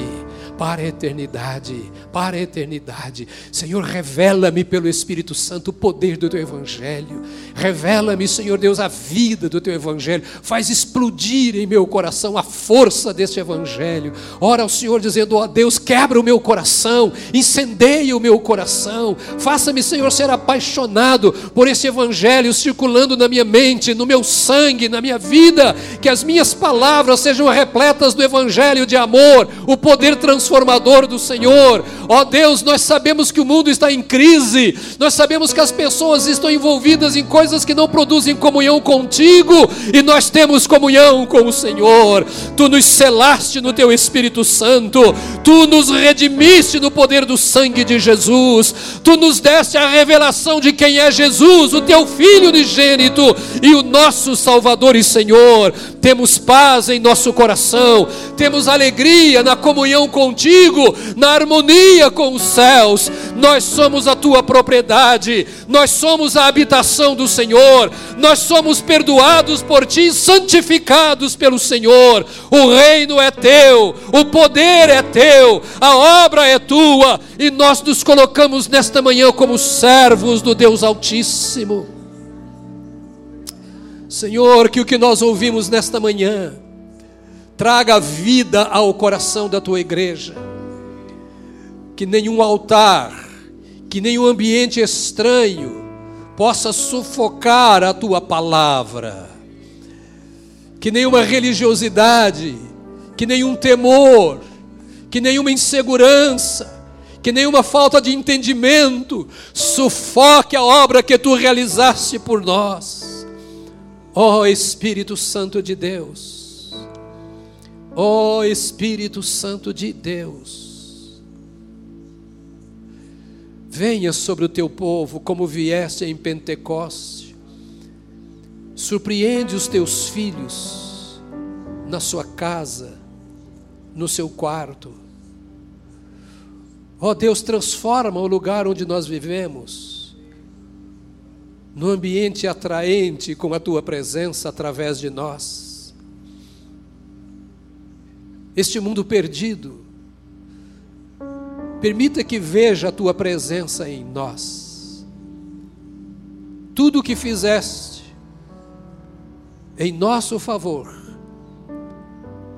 para a eternidade, para a eternidade. Senhor, revela-me pelo Espírito Santo o poder do teu evangelho. Revela-me, Senhor Deus, a vida do teu evangelho. Faz explodir em meu coração a força deste evangelho. Ora ao Senhor dizendo: "Ó oh, Deus, quebra o meu coração, incendeia o meu coração coração. Faça-me, Senhor, ser apaixonado por esse evangelho circulando na minha mente, no meu sangue, na minha vida. Que as minhas palavras sejam repletas do evangelho de amor, o poder transformador do Senhor. Ó oh, Deus, nós sabemos que o mundo está em crise. Nós sabemos que as pessoas estão envolvidas em coisas que não produzem comunhão contigo, e nós temos comunhão com o Senhor. Tu nos selaste no teu Espírito Santo. Tu nos redimiste no poder do sangue de Jesus. Jesus, tu nos deste a revelação de quem é Jesus, o teu Filho unigênito e o nosso Salvador e Senhor. temos paz em nosso coração, temos alegria na comunhão contigo, na harmonia com os céus. Nós somos a tua propriedade, nós somos a habitação do Senhor, nós somos perdoados por ti, santificados pelo Senhor. O reino é teu, o poder é teu, a obra é tua, e nós nos colocamos nesta manhã como servos do Deus Altíssimo. Senhor, que o que nós ouvimos nesta manhã traga vida ao coração da tua igreja. Que nenhum altar, que nenhum ambiente estranho possa sufocar a tua palavra. Que nenhuma religiosidade, que nenhum temor, que nenhuma insegurança, que nenhuma falta de entendimento sufoque a obra que tu realizaste por nós. Ó oh, Espírito Santo de Deus, ó oh, Espírito Santo de Deus, venha sobre o teu povo como vieste em Pentecoste, surpreende os teus filhos na sua casa, no seu quarto. Ó oh, Deus, transforma o lugar onde nós vivemos no ambiente atraente com a tua presença através de nós. Este mundo perdido, permita que veja a tua presença em nós. Tudo o que fizeste em nosso favor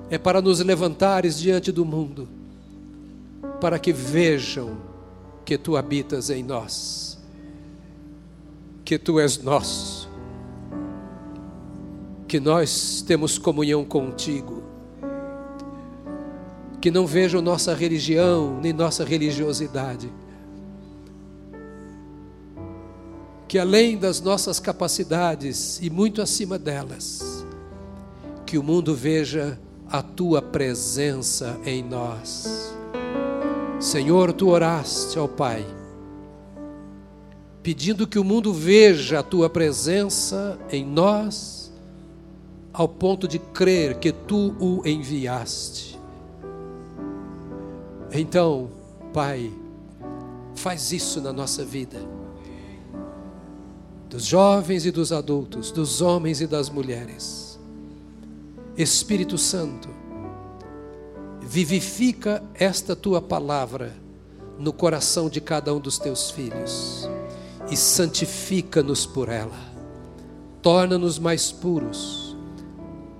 é para nos levantares diante do mundo, para que vejam que tu habitas em nós que tu és nosso, que nós temos comunhão contigo, que não vejam nossa religião nem nossa religiosidade, que além das nossas capacidades e muito acima delas, que o mundo veja a tua presença em nós. Senhor, tu oraste ao Pai pedindo que o mundo veja a tua presença em nós, ao ponto de crer que tu o enviaste. Então, Pai, faz isso na nossa vida, dos jovens e dos adultos, dos homens e das mulheres. Espírito Santo, vivifica esta tua palavra no coração de cada um dos teus filhos e santifica-nos por ela. Torna-nos mais puros,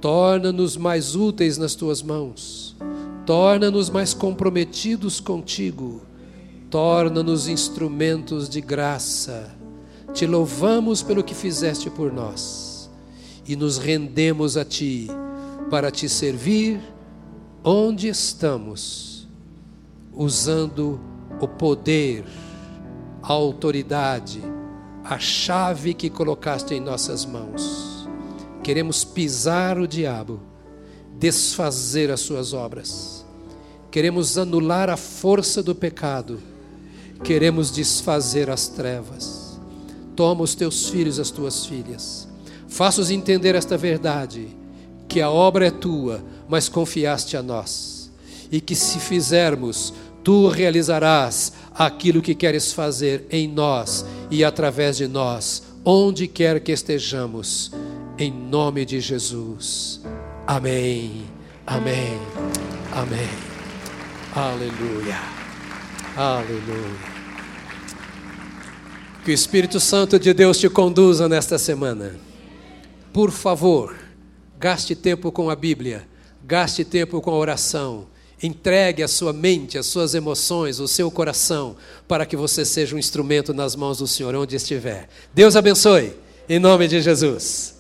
torna-nos mais úteis nas tuas mãos, torna-nos mais comprometidos contigo, torna-nos instrumentos de graça. Te louvamos pelo que fizeste por nós e nos rendemos a ti para te servir onde estamos, usando o poder a autoridade, a chave que colocaste em nossas mãos. Queremos pisar o diabo, desfazer as suas obras. Queremos anular a força do pecado. Queremos desfazer as trevas. Toma os teus filhos, as tuas filhas. Faça-os entender esta verdade, que a obra é tua, mas confiaste a nós. E que se fizermos, tu realizarás aquilo que queres fazer em nós e através de nós, onde quer que estejamos, em nome de Jesus. Amém. Amém. Amém. Aleluia. Aleluia. Que o Espírito Santo de Deus te conduza nesta semana. Por favor, gaste tempo com a Bíblia, gaste tempo com a oração Entregue a sua mente, as suas emoções, o seu coração, para que você seja um instrumento nas mãos do Senhor onde estiver. Deus abençoe, em nome de Jesus.